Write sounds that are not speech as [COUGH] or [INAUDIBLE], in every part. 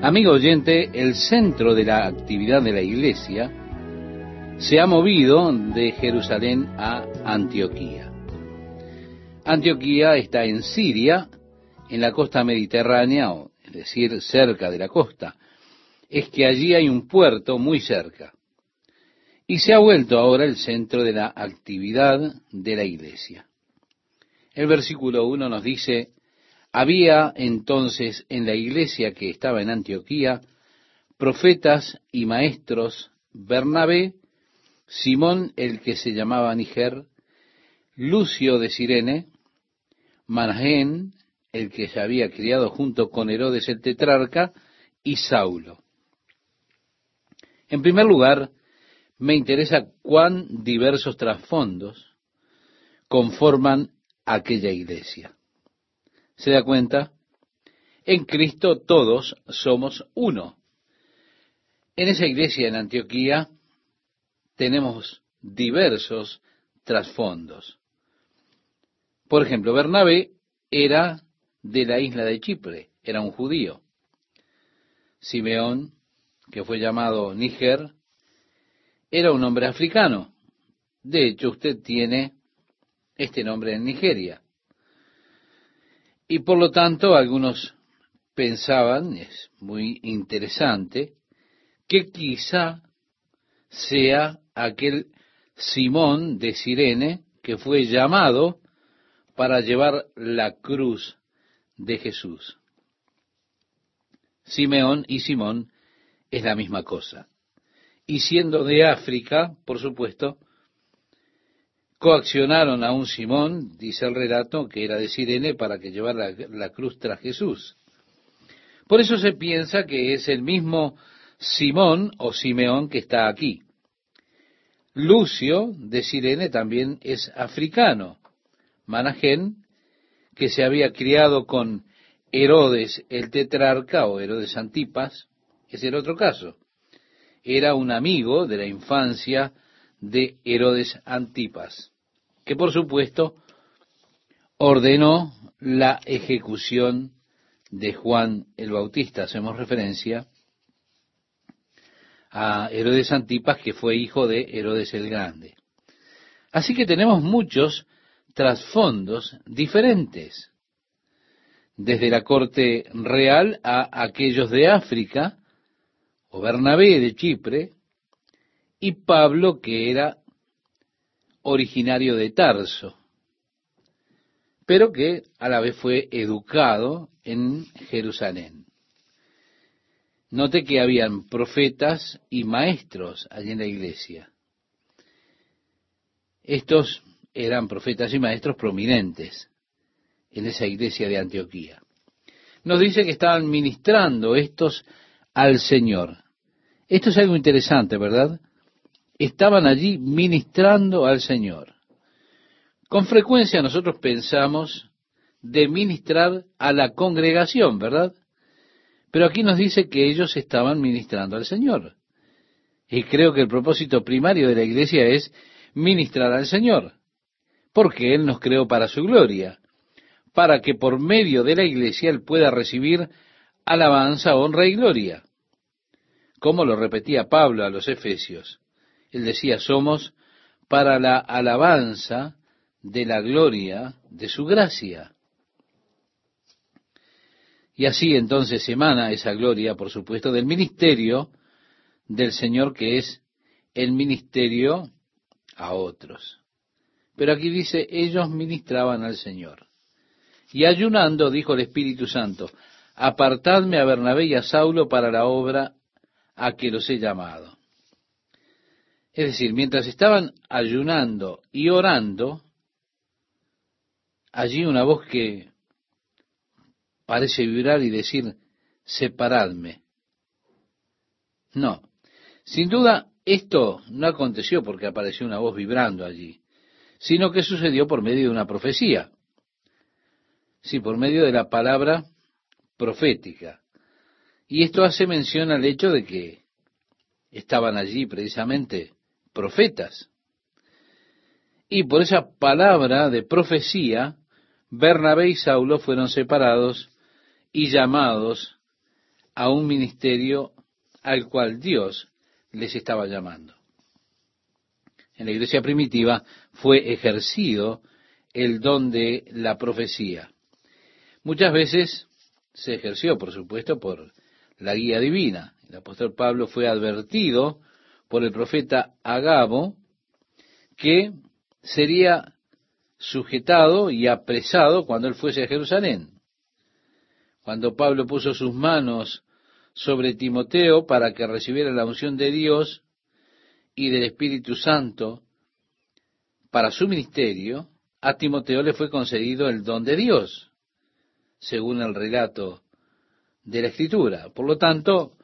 Amigo oyente, el centro de la actividad de la iglesia se ha movido de Jerusalén a Antioquía. Antioquía está en Siria, en la costa mediterránea, es decir, cerca de la costa. Es que allí hay un puerto muy cerca. Y se ha vuelto ahora el centro de la actividad de la iglesia. El versículo 1 nos dice, había entonces en la iglesia que estaba en Antioquía profetas y maestros Bernabé, Simón el que se llamaba Niger, Lucio de Sirene, Manahén, el que se había criado junto con Herodes el tetrarca, y Saulo. En primer lugar, me interesa cuán diversos trasfondos conforman aquella iglesia. ¿Se da cuenta? En Cristo todos somos uno. En esa iglesia en Antioquía tenemos diversos trasfondos. Por ejemplo, Bernabé era de la isla de Chipre, era un judío. Simeón, que fue llamado Níger, era un hombre africano. De hecho, usted tiene este nombre en Nigeria. Y por lo tanto, algunos pensaban, es muy interesante, que quizá sea aquel Simón de Sirene que fue llamado para llevar la cruz de Jesús. Simeón y Simón es la misma cosa. Y siendo de África, por supuesto, coaccionaron a un Simón, dice el relato, que era de Sirene, para que llevara la, cruz tras Jesús. Por eso se piensa que es el mismo Simón o Simeón que está aquí. Lucio de Sirene también es africano. Managén, que se había criado con Herodes el tetrarca o Herodes Antipas, es el otro caso. Era un amigo de la infancia de Herodes Antipas, que por supuesto ordenó la ejecución de Juan el Bautista. Hacemos referencia a Herodes Antipas, que fue hijo de Herodes el Grande. Así que tenemos muchos trasfondos diferentes, desde la corte real a aquellos de África, o Bernabé de Chipre, y Pablo, que era originario de Tarso, pero que a la vez fue educado en Jerusalén. Note que habían profetas y maestros allí en la iglesia. Estos eran profetas y maestros prominentes en esa iglesia de Antioquía. Nos dice que estaban ministrando estos al Señor. Esto es algo interesante, ¿verdad? Estaban allí ministrando al Señor. Con frecuencia nosotros pensamos de ministrar a la congregación, ¿verdad? Pero aquí nos dice que ellos estaban ministrando al Señor. Y creo que el propósito primario de la iglesia es ministrar al Señor, porque Él nos creó para su gloria, para que por medio de la iglesia Él pueda recibir alabanza, honra y gloria. Como lo repetía Pablo a los Efesios. Él decía, somos para la alabanza de la gloria de su gracia. Y así entonces emana esa gloria, por supuesto, del ministerio del Señor, que es el ministerio a otros. Pero aquí dice, ellos ministraban al Señor. Y ayunando, dijo el Espíritu Santo, apartadme a Bernabé y a Saulo para la obra a que los he llamado. Es decir, mientras estaban ayunando y orando, allí una voz que parece vibrar y decir, separadme. No, sin duda esto no aconteció porque apareció una voz vibrando allí, sino que sucedió por medio de una profecía. Sí, por medio de la palabra profética. Y esto hace mención al hecho de que estaban allí precisamente profetas. Y por esa palabra de profecía, Bernabé y Saulo fueron separados y llamados a un ministerio al cual Dios les estaba llamando. En la iglesia primitiva fue ejercido el don de la profecía. Muchas veces se ejerció, por supuesto, por la guía divina. El apóstol Pablo fue advertido por el profeta Agabo que sería sujetado y apresado cuando él fuese a Jerusalén. Cuando Pablo puso sus manos sobre Timoteo para que recibiera la unción de Dios y del Espíritu Santo para su ministerio, a Timoteo le fue concedido el don de Dios, según el relato de la Escritura. Por lo tanto,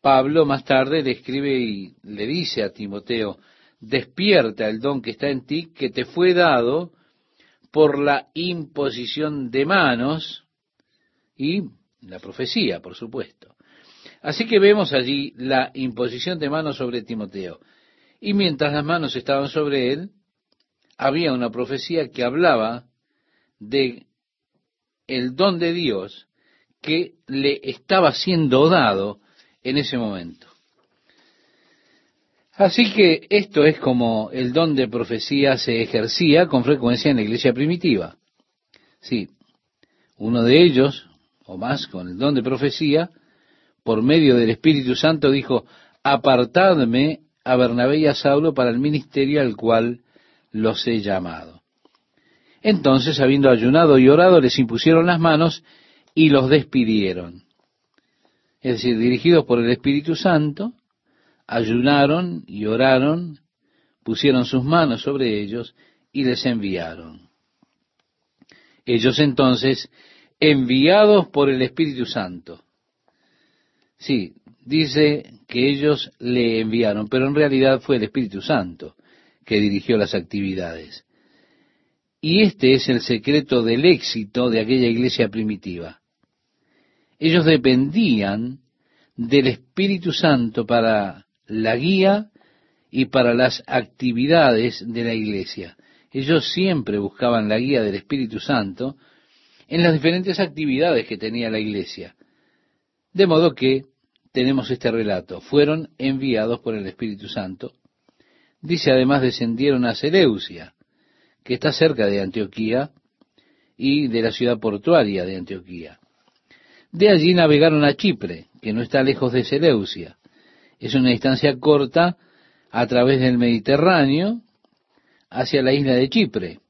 Pablo más tarde le escribe y le dice a Timoteo, despierta el don que está en ti, que te fue dado por la imposición de manos y la profecía, por supuesto. Así que vemos allí la imposición de manos sobre Timoteo. Y mientras las manos estaban sobre él, había una profecía que hablaba de el don de Dios que le estaba siendo dado en ese momento. Así que esto es como el don de profecía se ejercía con frecuencia en la iglesia primitiva. Sí, uno de ellos, o más con el don de profecía, por medio del Espíritu Santo dijo, apartadme a Bernabé y a Saulo para el ministerio al cual los he llamado. Entonces, habiendo ayunado y orado, les impusieron las manos y los despidieron. Es decir, dirigidos por el Espíritu Santo, ayunaron y oraron, pusieron sus manos sobre ellos y les enviaron. Ellos entonces, enviados por el Espíritu Santo, sí, dice que ellos le enviaron, pero en realidad fue el Espíritu Santo que dirigió las actividades. Y este es el secreto del éxito de aquella iglesia primitiva. Ellos dependían del Espíritu Santo para la guía y para las actividades de la iglesia. Ellos siempre buscaban la guía del Espíritu Santo en las diferentes actividades que tenía la iglesia. De modo que tenemos este relato. Fueron enviados por el Espíritu Santo. Dice además descendieron a Seleucia, que está cerca de Antioquía y de la ciudad portuaria de Antioquía. De allí navegaron a Chipre, que no está lejos de Seleucia. Es una distancia corta a través del Mediterráneo hacia la isla de Chipre.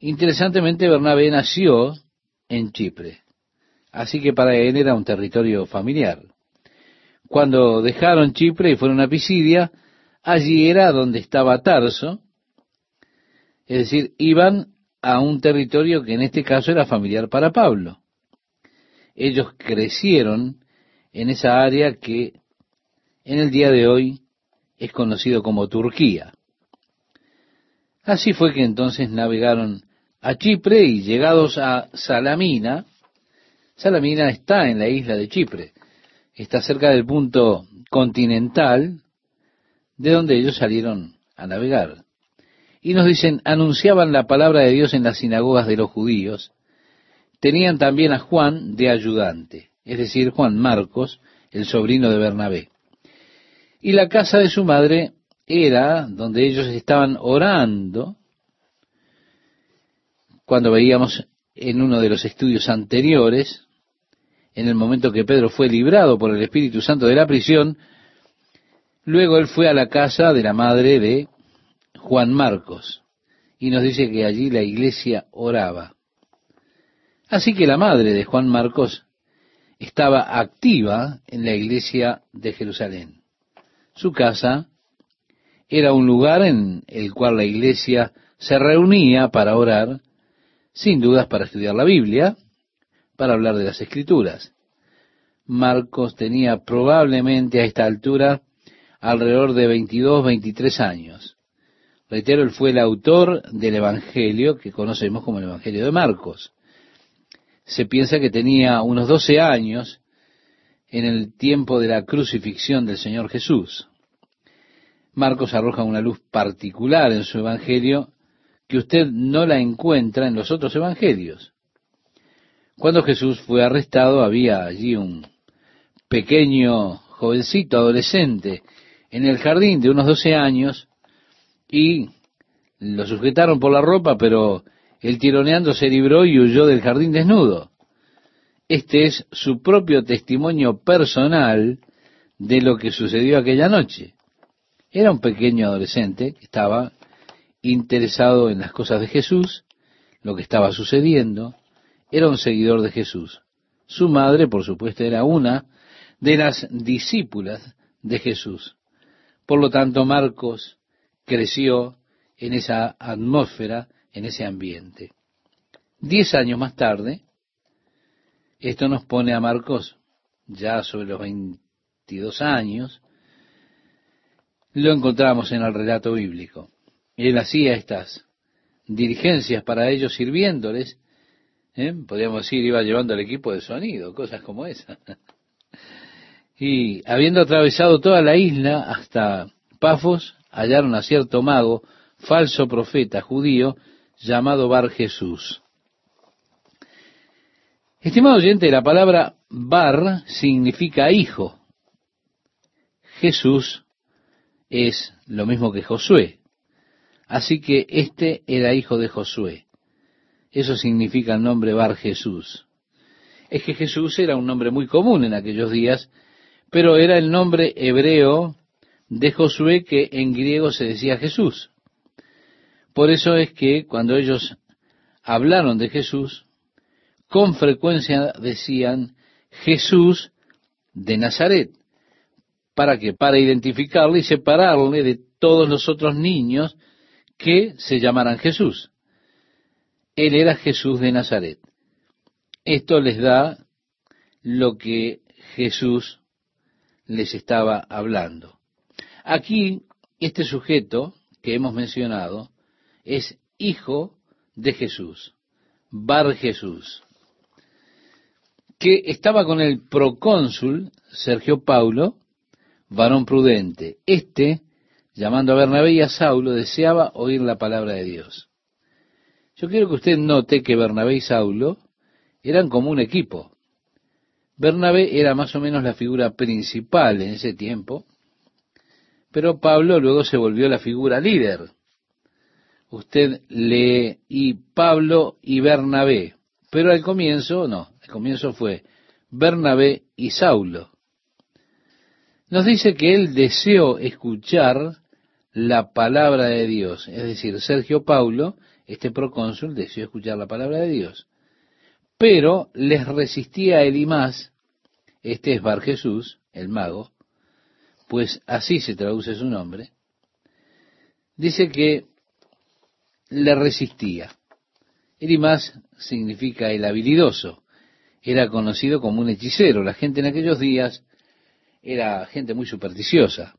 Interesantemente, Bernabé nació en Chipre, así que para él era un territorio familiar. Cuando dejaron Chipre y fueron a Pisidia, allí era donde estaba Tarso, es decir, iban a un territorio que en este caso era familiar para Pablo. Ellos crecieron en esa área que en el día de hoy es conocido como Turquía. Así fue que entonces navegaron a Chipre y llegados a Salamina, Salamina está en la isla de Chipre, está cerca del punto continental de donde ellos salieron a navegar. Y nos dicen, anunciaban la palabra de Dios en las sinagogas de los judíos, tenían también a Juan de ayudante, es decir, Juan Marcos, el sobrino de Bernabé. Y la casa de su madre era donde ellos estaban orando, cuando veíamos en uno de los estudios anteriores, en el momento que Pedro fue librado por el Espíritu Santo de la prisión, luego él fue a la casa de la madre de Juan Marcos, y nos dice que allí la iglesia oraba. Así que la madre de Juan Marcos estaba activa en la iglesia de Jerusalén. Su casa era un lugar en el cual la iglesia se reunía para orar, sin dudas para estudiar la Biblia, para hablar de las escrituras. Marcos tenía probablemente a esta altura alrededor de 22, 23 años. Reitero, él fue el autor del Evangelio que conocemos como el Evangelio de Marcos. Se piensa que tenía unos 12 años en el tiempo de la crucifixión del Señor Jesús. Marcos arroja una luz particular en su Evangelio que usted no la encuentra en los otros Evangelios. Cuando Jesús fue arrestado había allí un pequeño jovencito, adolescente, en el jardín de unos 12 años y lo sujetaron por la ropa, pero el tironeando se libró y huyó del jardín desnudo. Este es su propio testimonio personal de lo que sucedió aquella noche. Era un pequeño adolescente que estaba interesado en las cosas de Jesús, lo que estaba sucediendo, era un seguidor de Jesús. Su madre, por supuesto, era una de las discípulas de Jesús. Por lo tanto, Marcos creció en esa atmósfera, en ese ambiente. Diez años más tarde, esto nos pone a Marcos ya sobre los 22 años, lo encontramos en el relato bíblico. Él hacía estas dirigencias para ellos sirviéndoles, ¿eh? podríamos decir, iba llevando el equipo de sonido, cosas como esa. [LAUGHS] y habiendo atravesado toda la isla hasta Pafos, hallaron a cierto mago, falso profeta judío, llamado Bar Jesús. Estimado oyente, la palabra Bar significa hijo. Jesús es lo mismo que Josué. Así que este era hijo de Josué. Eso significa el nombre Bar Jesús. Es que Jesús era un nombre muy común en aquellos días, pero era el nombre hebreo de Josué que en griego se decía Jesús. Por eso es que cuando ellos hablaron de Jesús, con frecuencia decían Jesús de Nazaret. ¿Para qué? Para identificarle y separarle de todos los otros niños que se llamaran Jesús. Él era Jesús de Nazaret. Esto les da lo que Jesús les estaba hablando. Aquí, este sujeto que hemos mencionado es hijo de Jesús, Bar Jesús, que estaba con el procónsul Sergio Paulo, varón prudente. Este, llamando a Bernabé y a Saulo, deseaba oír la palabra de Dios. Yo quiero que usted note que Bernabé y Saulo eran como un equipo. Bernabé era más o menos la figura principal en ese tiempo, pero Pablo luego se volvió la figura líder. Usted lee y Pablo y Bernabé, pero al comienzo no, al comienzo fue Bernabé y Saulo. Nos dice que él deseó escuchar la palabra de Dios. Es decir, Sergio Paulo, este procónsul, deseó escuchar la palabra de Dios. Pero les resistía a Elimás, este es Bar Jesús, el mago, pues así se traduce su nombre, dice que le resistía. Elimás significa el habilidoso. Era conocido como un hechicero. La gente en aquellos días era gente muy supersticiosa.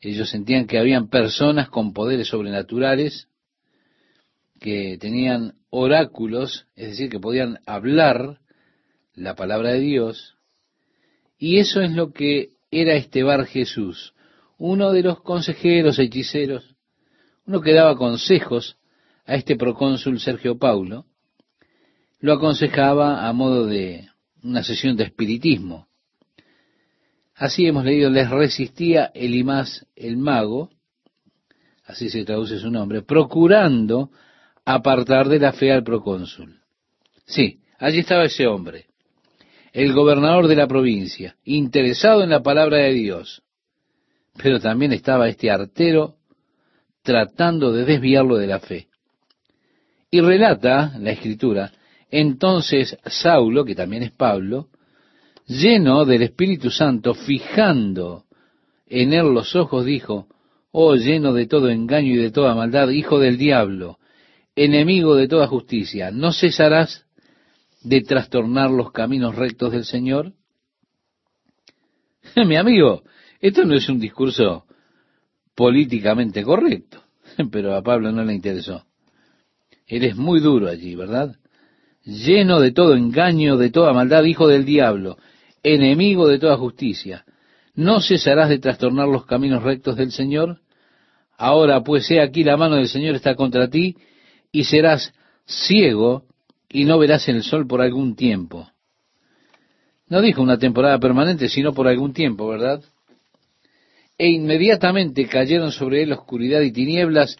Ellos sentían que habían personas con poderes sobrenaturales que tenían oráculos, es decir, que podían hablar la palabra de Dios. Y eso es lo que era este Bar Jesús, uno de los consejeros hechiceros, uno que daba consejos a este procónsul Sergio Paulo, lo aconsejaba a modo de una sesión de espiritismo. Así hemos leído, les resistía Elimás el mago, así se traduce su nombre, procurando apartar de la fe al procónsul. Sí, allí estaba ese hombre, el gobernador de la provincia, interesado en la palabra de Dios, pero también estaba este artero tratando de desviarlo de la fe. Y relata la escritura, entonces Saulo, que también es Pablo, lleno del Espíritu Santo, fijando en él los ojos, dijo, oh lleno de todo engaño y de toda maldad, hijo del diablo, enemigo de toda justicia, ¿no cesarás de trastornar los caminos rectos del Señor? [LAUGHS] Mi amigo, esto no es un discurso políticamente correcto, [LAUGHS] pero a Pablo no le interesó. Eres muy duro allí, ¿verdad? Lleno de todo engaño, de toda maldad, hijo del diablo, enemigo de toda justicia. ¿No cesarás de trastornar los caminos rectos del Señor? Ahora pues he aquí la mano del Señor está contra ti y serás ciego y no verás el sol por algún tiempo. No dijo una temporada permanente, sino por algún tiempo, ¿verdad? E inmediatamente cayeron sobre él oscuridad y tinieblas,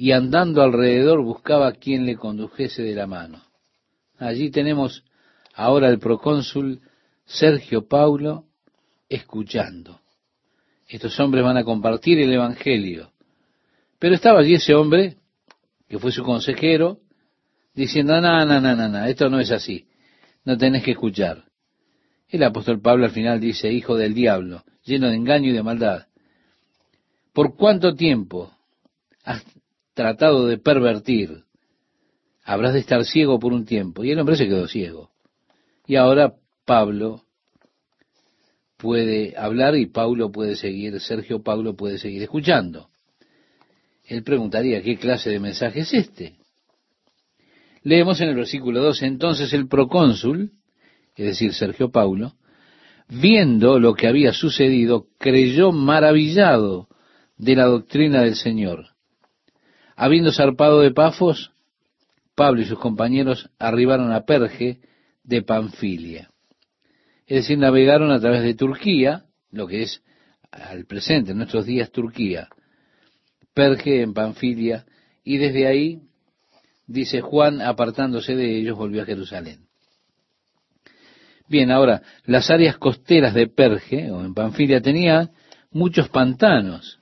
y andando alrededor buscaba quien le condujese de la mano. Allí tenemos ahora el procónsul Sergio Paulo escuchando. Estos hombres van a compartir el Evangelio. Pero estaba allí ese hombre, que fue su consejero, diciendo, no, no, no, no, no, esto no es así, no tenés que escuchar. El apóstol Pablo al final dice, hijo del diablo, lleno de engaño y de maldad. ¿Por cuánto tiempo tratado de pervertir? Habrás de estar ciego por un tiempo. Y el hombre se quedó ciego. Y ahora Pablo puede hablar y Pablo puede seguir, Sergio Pablo puede seguir escuchando. Él preguntaría, ¿qué clase de mensaje es este? Leemos en el versículo 2, entonces el procónsul, es decir, Sergio Paulo, viendo lo que había sucedido, creyó maravillado de la doctrina del Señor. Habiendo zarpado de Pafos, Pablo y sus compañeros arribaron a Perge de Panfilia. Es decir, navegaron a través de Turquía, lo que es al presente, en nuestros días Turquía, Perge en Panfilia, y desde ahí, dice Juan, apartándose de ellos, volvió a Jerusalén. Bien, ahora, las áreas costeras de Perge, o en Panfilia, tenían muchos pantanos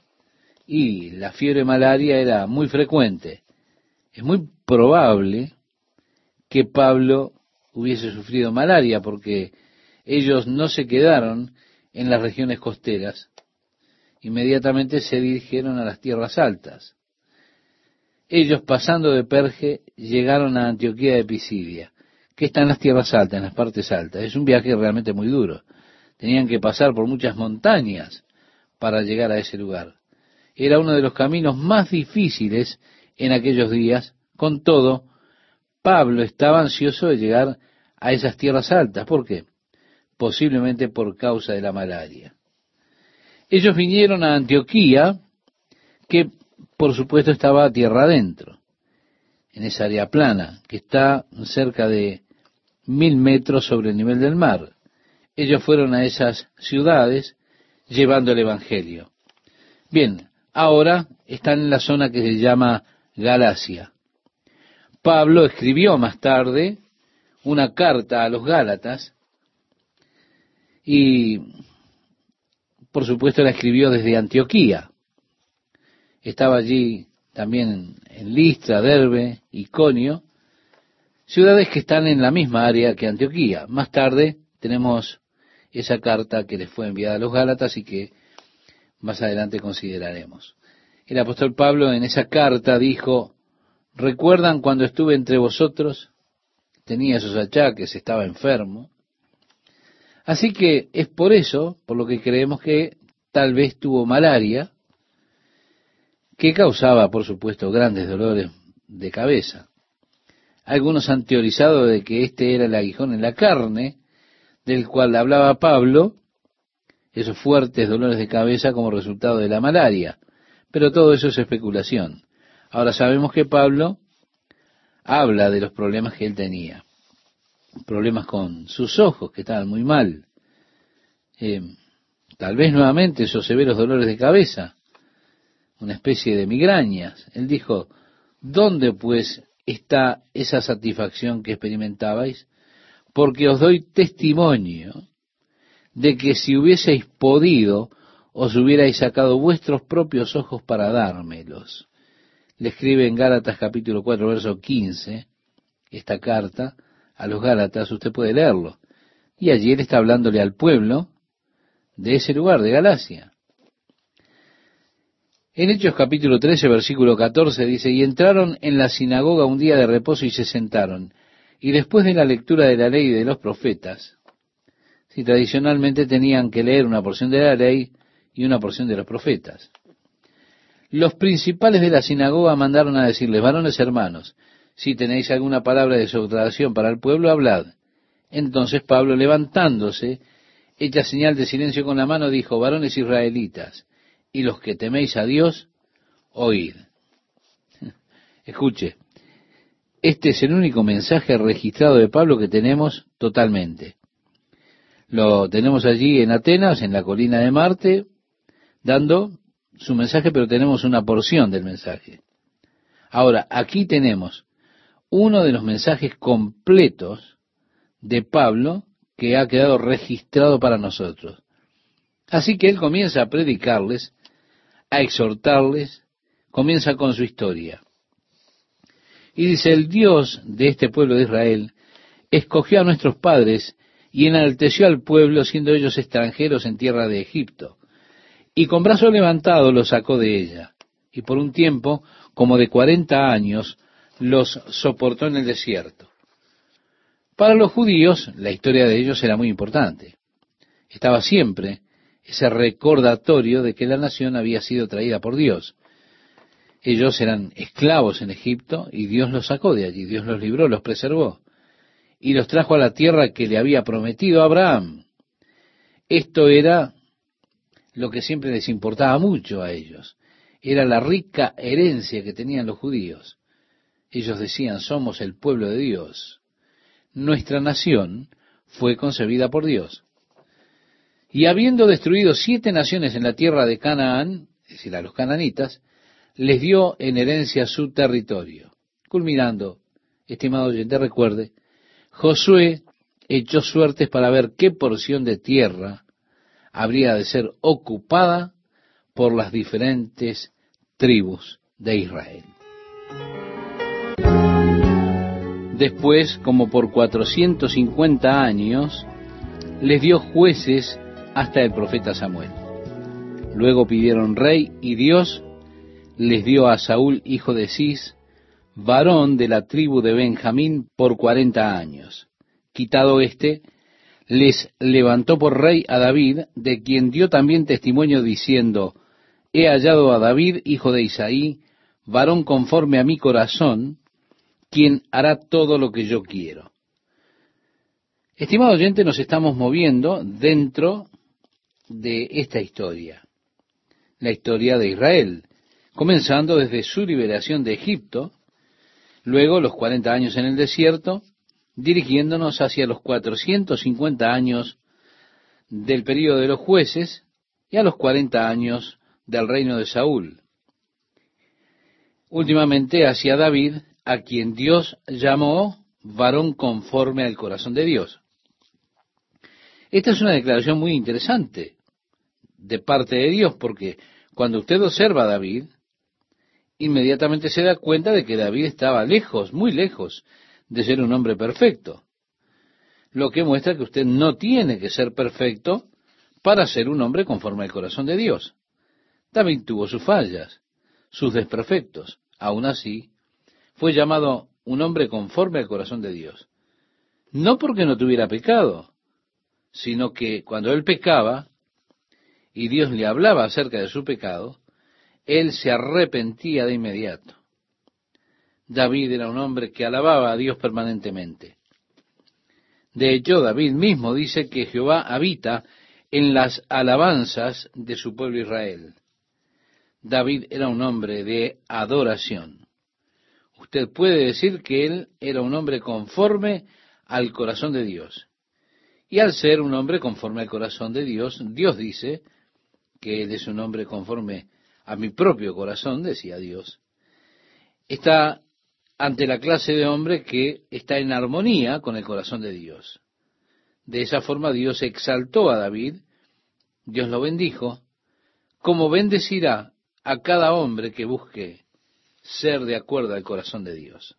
y la fiebre malaria era muy frecuente. Es muy probable que Pablo hubiese sufrido malaria porque ellos no se quedaron en las regiones costeras, inmediatamente se dirigieron a las tierras altas. Ellos pasando de Perge llegaron a Antioquía de Pisidia que está en las tierras altas, en las partes altas. Es un viaje realmente muy duro. Tenían que pasar por muchas montañas para llegar a ese lugar. Era uno de los caminos más difíciles en aquellos días. Con todo, Pablo estaba ansioso de llegar a esas tierras altas. ¿Por qué? Posiblemente por causa de la malaria. Ellos vinieron a Antioquía, que por supuesto estaba a tierra adentro, en esa área plana, que está cerca de mil metros sobre el nivel del mar. Ellos fueron a esas ciudades llevando el Evangelio. Bien, ahora están en la zona que se llama Galacia. Pablo escribió más tarde una carta a los Gálatas y por supuesto la escribió desde Antioquía. Estaba allí también en Listra, Derbe, Iconio, ciudades que están en la misma área que Antioquía. Más tarde tenemos esa carta que les fue enviada a los Gálatas y que más adelante consideraremos. El apóstol Pablo en esa carta dijo, ¿recuerdan cuando estuve entre vosotros? Tenía esos achaques, estaba enfermo. Así que es por eso, por lo que creemos que tal vez tuvo malaria, que causaba, por supuesto, grandes dolores de cabeza. Algunos han teorizado de que este era el aguijón en la carne, del cual hablaba Pablo, esos fuertes dolores de cabeza como resultado de la malaria. Pero todo eso es especulación. Ahora sabemos que Pablo habla de los problemas que él tenía. Problemas con sus ojos, que estaban muy mal. Eh, tal vez nuevamente esos severos dolores de cabeza. Una especie de migrañas. Él dijo, ¿dónde pues está esa satisfacción que experimentabais, porque os doy testimonio de que si hubieseis podido, os hubierais sacado vuestros propios ojos para dármelos. Le escribe en Gálatas capítulo 4, verso 15, esta carta a los Gálatas, usted puede leerlo. Y allí él está hablándole al pueblo de ese lugar, de Galacia. En Hechos capítulo 13, versículo 14 dice, y entraron en la sinagoga un día de reposo y se sentaron. Y después de la lectura de la ley y de los profetas, si tradicionalmente tenían que leer una porción de la ley y una porción de los profetas. Los principales de la sinagoga mandaron a decirles, varones hermanos, si tenéis alguna palabra de exhortación para el pueblo, hablad. Entonces Pablo, levantándose, hecha señal de silencio con la mano, dijo, varones israelitas, y los que teméis a Dios, oíd. [LAUGHS] Escuche, este es el único mensaje registrado de Pablo que tenemos totalmente. Lo tenemos allí en Atenas, en la colina de Marte, dando su mensaje, pero tenemos una porción del mensaje. Ahora, aquí tenemos uno de los mensajes completos de Pablo que ha quedado registrado para nosotros. Así que él comienza a predicarles, a exhortarles, comienza con su historia. Y dice, el Dios de este pueblo de Israel escogió a nuestros padres y enalteció al pueblo siendo ellos extranjeros en tierra de Egipto. Y con brazo levantado los sacó de ella. Y por un tiempo, como de cuarenta años, los soportó en el desierto. Para los judíos, la historia de ellos era muy importante. Estaba siempre ese recordatorio de que la nación había sido traída por Dios. Ellos eran esclavos en Egipto y Dios los sacó de allí, Dios los libró, los preservó y los trajo a la tierra que le había prometido a Abraham. Esto era lo que siempre les importaba mucho a ellos. Era la rica herencia que tenían los judíos. Ellos decían, somos el pueblo de Dios. Nuestra nación fue concebida por Dios. Y habiendo destruido siete naciones en la tierra de Canaán, es decir, a los cananitas, les dio en herencia su territorio. Culminando, estimado oyente, recuerde, Josué echó suertes para ver qué porción de tierra habría de ser ocupada por las diferentes tribus de Israel. Después, como por 450 años, les dio jueces hasta el profeta Samuel. Luego pidieron rey y Dios les dio a Saúl, hijo de Cis, varón de la tribu de Benjamín, por cuarenta años. Quitado éste, les levantó por rey a David, de quien dio también testimonio diciendo, He hallado a David, hijo de Isaí, varón conforme a mi corazón, quien hará todo lo que yo quiero. Estimado oyente, nos estamos moviendo dentro de esta historia, la historia de Israel, comenzando desde su liberación de Egipto, luego los 40 años en el desierto, dirigiéndonos hacia los 450 años del período de los jueces y a los 40 años del reino de Saúl. Últimamente hacia David, a quien Dios llamó varón conforme al corazón de Dios. Esta es una declaración muy interesante de parte de Dios, porque cuando usted observa a David, inmediatamente se da cuenta de que David estaba lejos, muy lejos de ser un hombre perfecto. Lo que muestra que usted no tiene que ser perfecto para ser un hombre conforme al corazón de Dios. David tuvo sus fallas, sus desperfectos. Aún así, fue llamado un hombre conforme al corazón de Dios. No porque no tuviera pecado, sino que cuando él pecaba y Dios le hablaba acerca de su pecado, él se arrepentía de inmediato. David era un hombre que alababa a Dios permanentemente. De hecho, David mismo dice que Jehová habita en las alabanzas de su pueblo Israel. David era un hombre de adoración. Usted puede decir que él era un hombre conforme al corazón de Dios. Y al ser un hombre conforme al corazón de Dios, Dios dice que él es un hombre conforme a mi propio corazón, decía Dios, está ante la clase de hombre que está en armonía con el corazón de Dios. De esa forma Dios exaltó a David, Dios lo bendijo, como bendecirá a cada hombre que busque ser de acuerdo al corazón de Dios.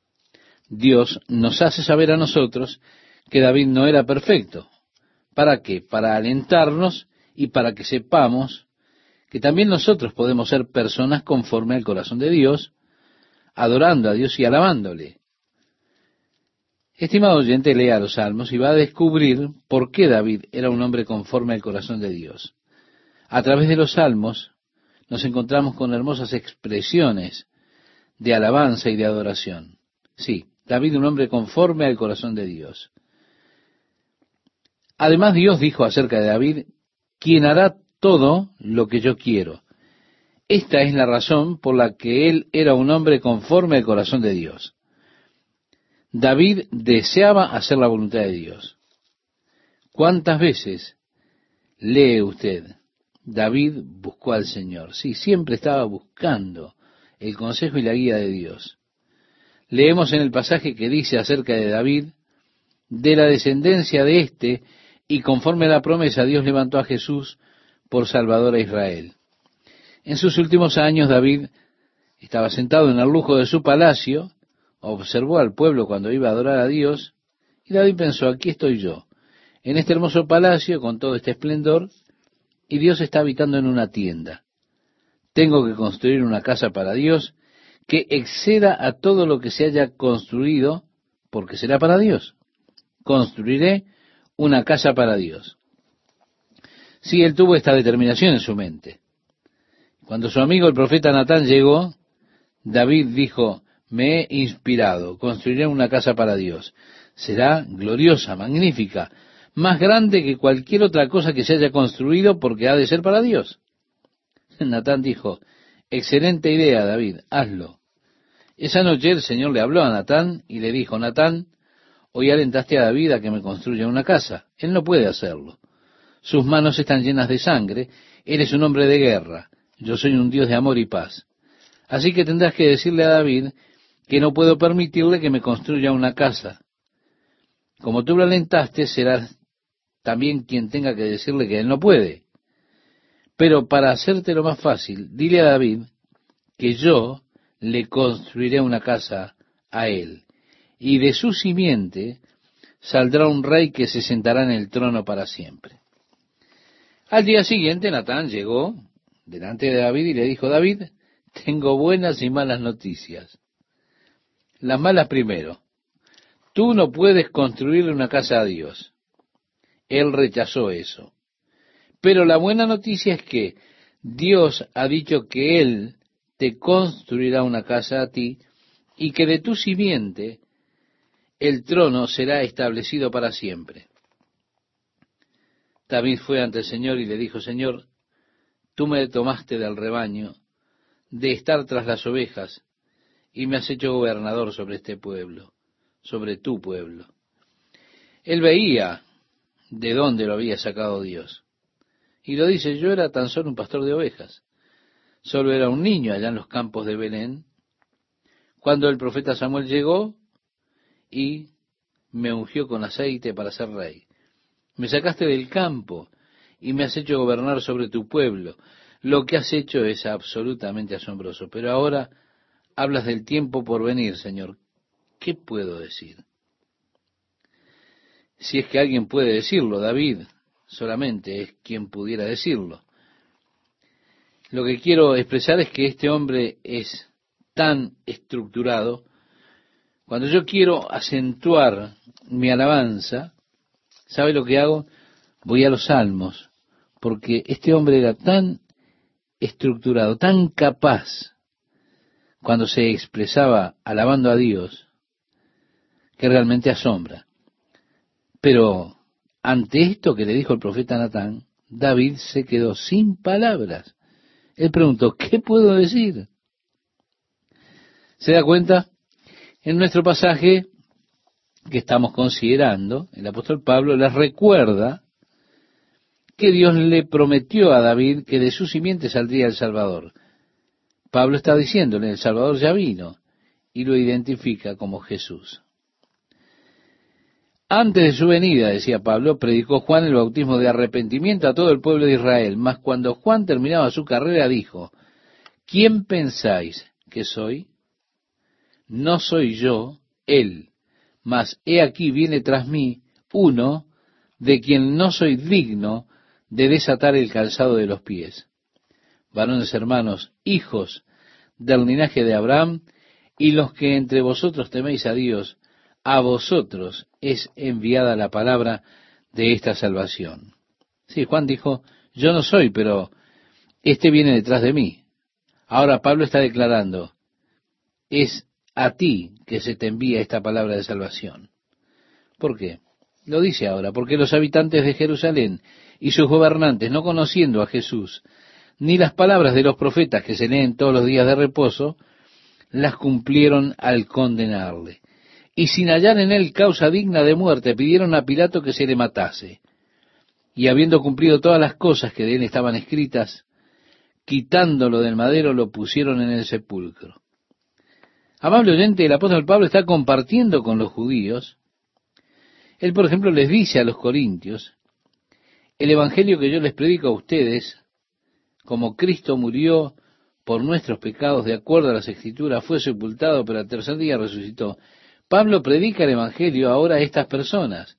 Dios nos hace saber a nosotros que David no era perfecto. ¿Para qué? Para alentarnos y para que sepamos que también nosotros podemos ser personas conforme al corazón de Dios, adorando a Dios y alabándole. Estimado oyente, lea los salmos y va a descubrir por qué David era un hombre conforme al corazón de Dios. A través de los salmos nos encontramos con hermosas expresiones de alabanza y de adoración. Sí, David un hombre conforme al corazón de Dios. Además Dios dijo acerca de David, quien hará todo lo que yo quiero. Esta es la razón por la que él era un hombre conforme al corazón de Dios. David deseaba hacer la voluntad de Dios. ¿Cuántas veces lee usted? David buscó al Señor. Sí, siempre estaba buscando el consejo y la guía de Dios. Leemos en el pasaje que dice acerca de David, de la descendencia de éste, y conforme a la promesa, Dios levantó a Jesús por Salvador a Israel. En sus últimos años, David estaba sentado en el lujo de su palacio, observó al pueblo cuando iba a adorar a Dios, y David pensó, aquí estoy yo, en este hermoso palacio, con todo este esplendor, y Dios está habitando en una tienda. Tengo que construir una casa para Dios que exceda a todo lo que se haya construido, porque será para Dios. Construiré una casa para Dios. Sí, él tuvo esta determinación en su mente. Cuando su amigo el profeta Natán llegó, David dijo, me he inspirado, construiré una casa para Dios. Será gloriosa, magnífica, más grande que cualquier otra cosa que se haya construido porque ha de ser para Dios. [LAUGHS] Natán dijo, excelente idea, David, hazlo. Esa noche el Señor le habló a Natán y le dijo, Natán, hoy alentaste a David a que me construya una casa. Él no puede hacerlo. Sus manos están llenas de sangre, él es un hombre de guerra, yo soy un Dios de amor y paz. Así que tendrás que decirle a David que no puedo permitirle que me construya una casa. Como tú lo alentaste, serás también quien tenga que decirle que él no puede. Pero para hacértelo más fácil, dile a David que yo le construiré una casa a él, y de su simiente saldrá un rey que se sentará en el trono para siempre. Al día siguiente Natán llegó delante de David y le dijo, David, tengo buenas y malas noticias. Las malas primero, tú no puedes construirle una casa a Dios. Él rechazó eso. Pero la buena noticia es que Dios ha dicho que Él te construirá una casa a ti y que de tu simiente el trono será establecido para siempre. David fue ante el Señor y le dijo, Señor, tú me tomaste del rebaño, de estar tras las ovejas, y me has hecho gobernador sobre este pueblo, sobre tu pueblo. Él veía de dónde lo había sacado Dios. Y lo dice, yo era tan solo un pastor de ovejas. Solo era un niño allá en los campos de Belén, cuando el profeta Samuel llegó y me ungió con aceite para ser rey. Me sacaste del campo y me has hecho gobernar sobre tu pueblo. Lo que has hecho es absolutamente asombroso. Pero ahora hablas del tiempo por venir, Señor. ¿Qué puedo decir? Si es que alguien puede decirlo, David solamente es quien pudiera decirlo. Lo que quiero expresar es que este hombre es tan estructurado. Cuando yo quiero acentuar mi alabanza, ¿sabe lo que hago? Voy a los salmos, porque este hombre era tan estructurado, tan capaz, cuando se expresaba alabando a Dios, que realmente asombra. Pero ante esto que le dijo el profeta Natán, David se quedó sin palabras. Él preguntó, ¿qué puedo decir? ¿Se da cuenta? En nuestro pasaje que estamos considerando, el apóstol Pablo les recuerda que Dios le prometió a David que de su simiente saldría el Salvador. Pablo está diciéndole, el Salvador ya vino, y lo identifica como Jesús. Antes de su venida, decía Pablo, predicó Juan el bautismo de arrepentimiento a todo el pueblo de Israel. Mas cuando Juan terminaba su carrera, dijo, ¿quién pensáis que soy? No soy yo, él, mas he aquí viene tras mí uno de quien no soy digno de desatar el calzado de los pies. Varones hermanos, hijos del linaje de Abraham, y los que entre vosotros teméis a Dios, a vosotros es enviada la palabra de esta salvación. Sí, Juan dijo, yo no soy, pero este viene detrás de mí. Ahora Pablo está declarando, es a ti que se te envía esta palabra de salvación. ¿Por qué? Lo dice ahora, porque los habitantes de Jerusalén y sus gobernantes, no conociendo a Jesús, ni las palabras de los profetas que se leen todos los días de reposo, las cumplieron al condenarle y sin hallar en él causa digna de muerte, pidieron a Pilato que se le matase. y habiendo cumplido todas las cosas que de él estaban escritas, quitándolo del madero, lo pusieron en el sepulcro. Amable oyente, el apóstol Pablo está compartiendo con los judíos. Él, por ejemplo, les dice a los corintios, el evangelio que yo les predico a ustedes, como Cristo murió por nuestros pecados de acuerdo a las escrituras, fue sepultado, pero al tercer día resucitó. Pablo predica el evangelio ahora a estas personas.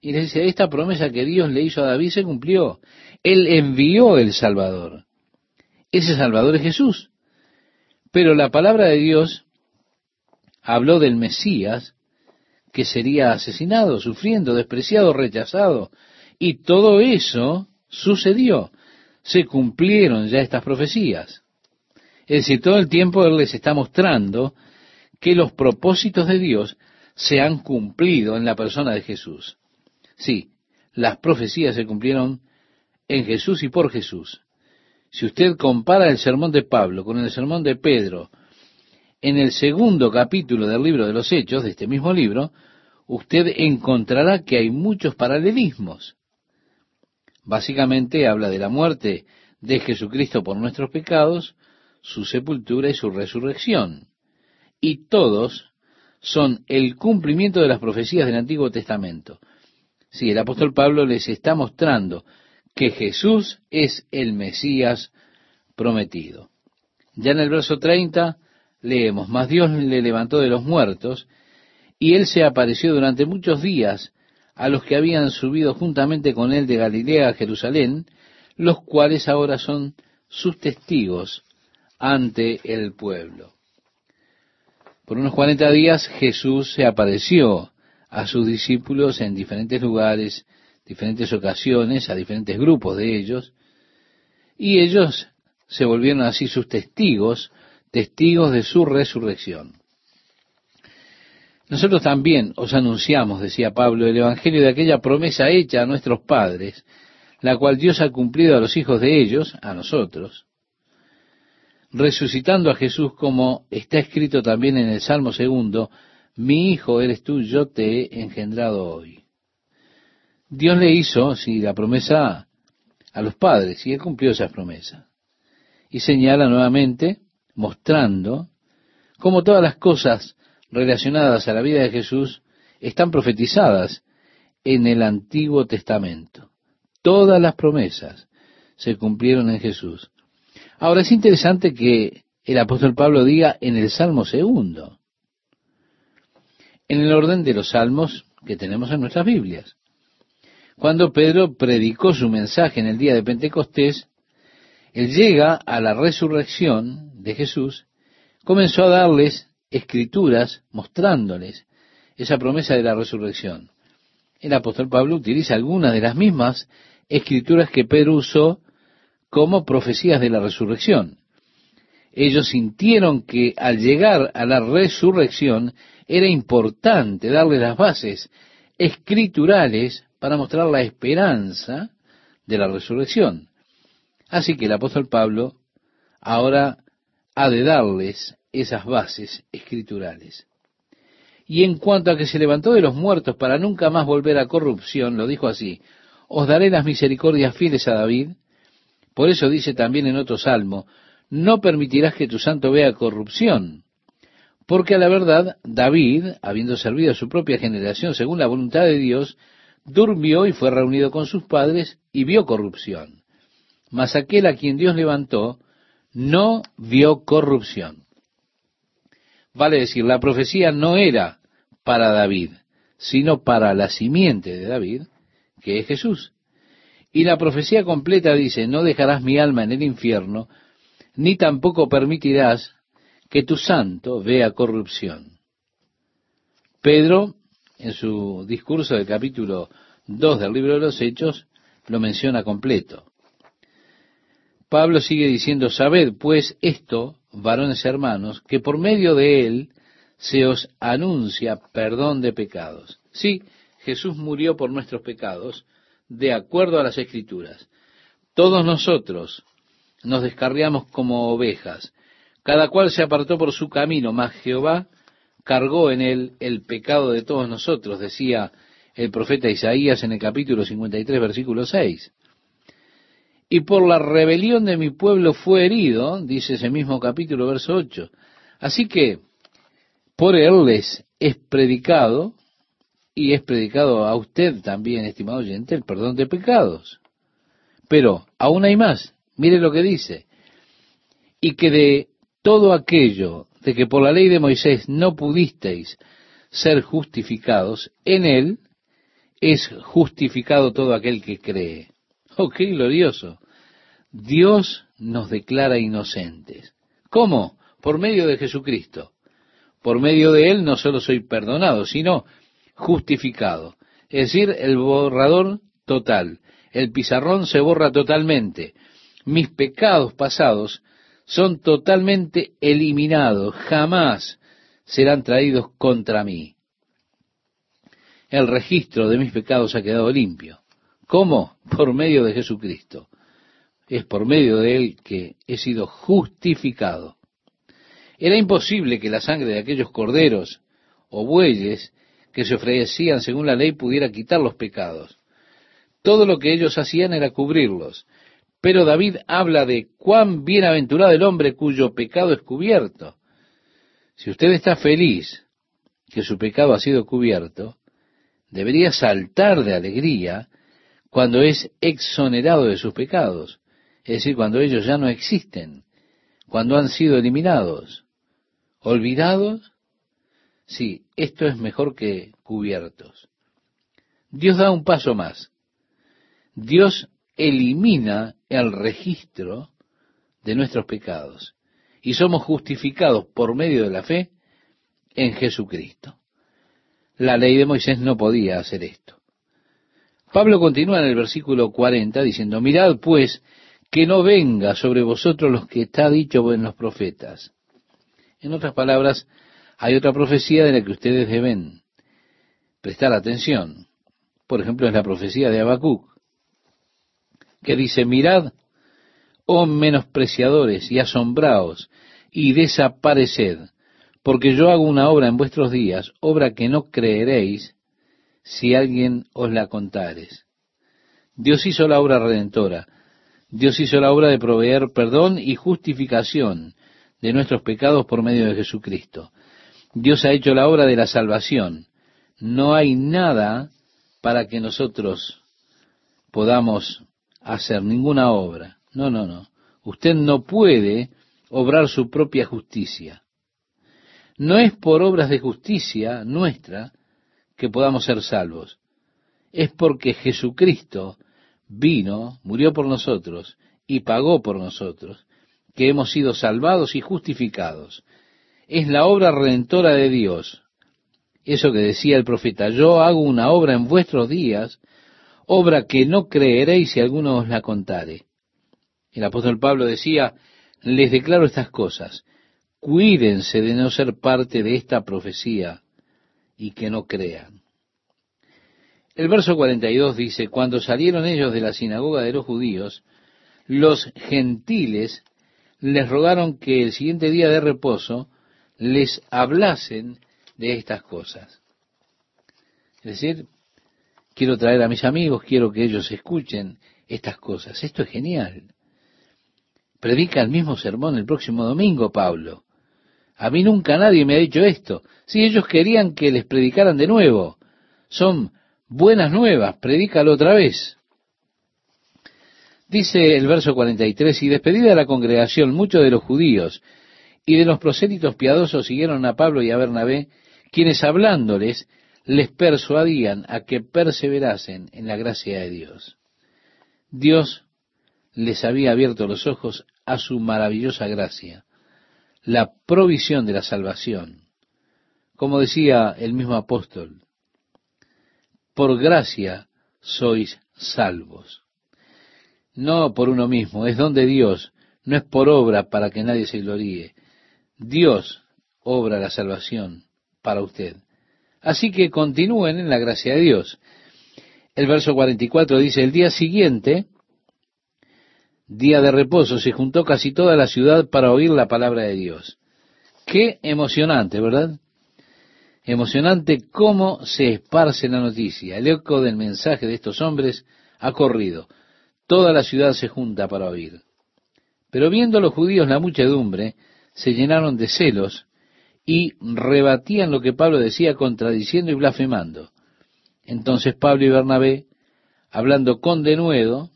Y les dice, esta promesa que Dios le hizo a David se cumplió. Él envió el Salvador. Ese Salvador es Jesús. Pero la palabra de Dios habló del Mesías que sería asesinado, sufriendo, despreciado, rechazado. Y todo eso sucedió. Se cumplieron ya estas profecías. Es decir, todo el tiempo Él les está mostrando que los propósitos de Dios se han cumplido en la persona de Jesús. Sí, las profecías se cumplieron en Jesús y por Jesús. Si usted compara el sermón de Pablo con el sermón de Pedro, en el segundo capítulo del libro de los Hechos, de este mismo libro, usted encontrará que hay muchos paralelismos. Básicamente habla de la muerte de Jesucristo por nuestros pecados, su sepultura y su resurrección. Y todos son el cumplimiento de las profecías del Antiguo Testamento. Sí, el apóstol Pablo les está mostrando que Jesús es el Mesías prometido. Ya en el verso 30 leemos, mas Dios le levantó de los muertos, y él se apareció durante muchos días a los que habían subido juntamente con él de Galilea a Jerusalén, los cuales ahora son sus testigos ante el pueblo. Por unos cuarenta días Jesús se apareció a sus discípulos en diferentes lugares, diferentes ocasiones, a diferentes grupos de ellos, y ellos se volvieron así sus testigos, testigos de su resurrección. Nosotros también os anunciamos, decía Pablo, el Evangelio de aquella promesa hecha a nuestros padres, la cual Dios ha cumplido a los hijos de ellos, a nosotros, resucitando a Jesús como está escrito también en el Salmo segundo, mi hijo eres tú, yo te he engendrado hoy. Dios le hizo, sí, la promesa a los padres, y él cumplió esa promesa. Y señala nuevamente, mostrando cómo todas las cosas relacionadas a la vida de Jesús están profetizadas en el Antiguo Testamento. Todas las promesas se cumplieron en Jesús. Ahora es interesante que el apóstol Pablo diga en el Salmo segundo, en el orden de los salmos que tenemos en nuestras Biblias. Cuando Pedro predicó su mensaje en el día de Pentecostés, él llega a la resurrección de Jesús, comenzó a darles escrituras mostrándoles esa promesa de la resurrección. El apóstol Pablo utiliza algunas de las mismas escrituras que Pedro usó como profecías de la resurrección. Ellos sintieron que al llegar a la resurrección era importante darle las bases escriturales para mostrar la esperanza de la resurrección. Así que el apóstol Pablo ahora ha de darles esas bases escriturales. Y en cuanto a que se levantó de los muertos para nunca más volver a corrupción, lo dijo así, os daré las misericordias fieles a David, por eso dice también en otro salmo, no permitirás que tu santo vea corrupción. Porque a la verdad, David, habiendo servido a su propia generación según la voluntad de Dios, durmió y fue reunido con sus padres y vio corrupción. Mas aquel a quien Dios levantó, no vio corrupción. Vale decir, la profecía no era para David, sino para la simiente de David, que es Jesús. Y la profecía completa dice, no dejarás mi alma en el infierno, ni tampoco permitirás que tu santo vea corrupción. Pedro, en su discurso del capítulo 2 del libro de los Hechos, lo menciona completo. Pablo sigue diciendo, sabed pues esto, varones hermanos, que por medio de él se os anuncia perdón de pecados. Sí, Jesús murió por nuestros pecados, de acuerdo a las escrituras. Todos nosotros nos descarriamos como ovejas, cada cual se apartó por su camino, mas Jehová cargó en él el pecado de todos nosotros, decía el profeta Isaías en el capítulo 53, versículo 6. Y por la rebelión de mi pueblo fue herido, dice ese mismo capítulo, verso 8. Así que por él les es predicado, y es predicado a usted también, estimado oyente, el perdón de pecados. Pero aún hay más. Mire lo que dice. Y que de todo aquello de que por la ley de Moisés no pudisteis ser justificados, en él es justificado todo aquel que cree. Oh, qué glorioso. Dios nos declara inocentes. ¿Cómo? Por medio de Jesucristo. Por medio de Él no solo soy perdonado, sino justificado. Es decir, el borrador total. El pizarrón se borra totalmente. Mis pecados pasados son totalmente eliminados. Jamás serán traídos contra mí el registro de mis pecados ha quedado limpio. ¿Cómo? Por medio de Jesucristo. Es por medio de Él que he sido justificado. Era imposible que la sangre de aquellos corderos o bueyes que se ofrecían según la ley pudiera quitar los pecados. Todo lo que ellos hacían era cubrirlos. Pero David habla de cuán bienaventurado el hombre cuyo pecado es cubierto. Si usted está feliz que su pecado ha sido cubierto, debería saltar de alegría cuando es exonerado de sus pecados, es decir, cuando ellos ya no existen, cuando han sido eliminados, olvidados. Sí, esto es mejor que cubiertos. Dios da un paso más. Dios elimina el registro de nuestros pecados y somos justificados por medio de la fe en Jesucristo. La ley de Moisés no podía hacer esto. Pablo continúa en el versículo 40 diciendo, mirad pues que no venga sobre vosotros los que está dicho en los profetas. En otras palabras, hay otra profecía de la que ustedes deben prestar atención. Por ejemplo, es la profecía de Habacuc, que dice, mirad, oh menospreciadores, y asombraos, y desapareced, porque yo hago una obra en vuestros días, obra que no creeréis si alguien os la contares. Dios hizo la obra redentora, Dios hizo la obra de proveer perdón y justificación de nuestros pecados por medio de Jesucristo. Dios ha hecho la obra de la salvación. No hay nada para que nosotros podamos hacer ninguna obra. No, no, no. Usted no puede obrar su propia justicia. No es por obras de justicia nuestra que podamos ser salvos. Es porque Jesucristo vino, murió por nosotros y pagó por nosotros, que hemos sido salvados y justificados. Es la obra redentora de Dios. Eso que decía el profeta, yo hago una obra en vuestros días, obra que no creeréis si alguno os la contare. El apóstol Pablo decía, les declaro estas cosas, cuídense de no ser parte de esta profecía y que no crean. El verso 42 dice, cuando salieron ellos de la sinagoga de los judíos, los gentiles les rogaron que el siguiente día de reposo les hablasen de estas cosas. Es decir, quiero traer a mis amigos, quiero que ellos escuchen estas cosas. Esto es genial. Predica el mismo sermón el próximo domingo, Pablo. A mí nunca nadie me ha dicho esto. Si ellos querían que les predicaran de nuevo, son buenas nuevas, predícalo otra vez. Dice el verso 43, y despedida la congregación, muchos de los judíos y de los prosélitos piadosos siguieron a Pablo y a Bernabé, quienes hablándoles les persuadían a que perseverasen en la gracia de Dios. Dios les había abierto los ojos a su maravillosa gracia la provisión de la salvación. Como decía el mismo apóstol, por gracia sois salvos. No por uno mismo, es don de Dios, no es por obra para que nadie se gloríe. Dios obra la salvación para usted. Así que continúen en la gracia de Dios. El verso 44 dice, el día siguiente día de reposo, se juntó casi toda la ciudad para oír la palabra de Dios. Qué emocionante, ¿verdad? Emocionante cómo se esparce la noticia. El eco del mensaje de estos hombres ha corrido. Toda la ciudad se junta para oír. Pero viendo los judíos la muchedumbre, se llenaron de celos y rebatían lo que Pablo decía contradiciendo y blasfemando. Entonces Pablo y Bernabé, hablando con denuedo,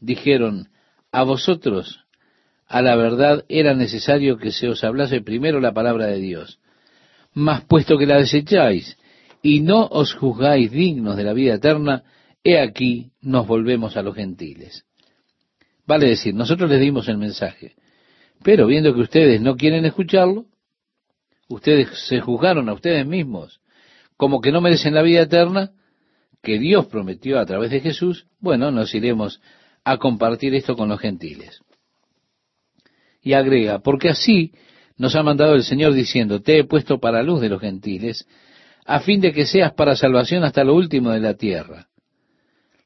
dijeron, a vosotros, a la verdad, era necesario que se os hablase primero la palabra de Dios. Mas puesto que la desecháis y no os juzgáis dignos de la vida eterna, he aquí nos volvemos a los gentiles. Vale decir, nosotros les dimos el mensaje, pero viendo que ustedes no quieren escucharlo, ustedes se juzgaron a ustedes mismos como que no merecen la vida eterna que Dios prometió a través de Jesús, bueno, nos iremos a compartir esto con los gentiles. Y agrega, porque así nos ha mandado el Señor diciendo, te he puesto para luz de los gentiles, a fin de que seas para salvación hasta lo último de la tierra.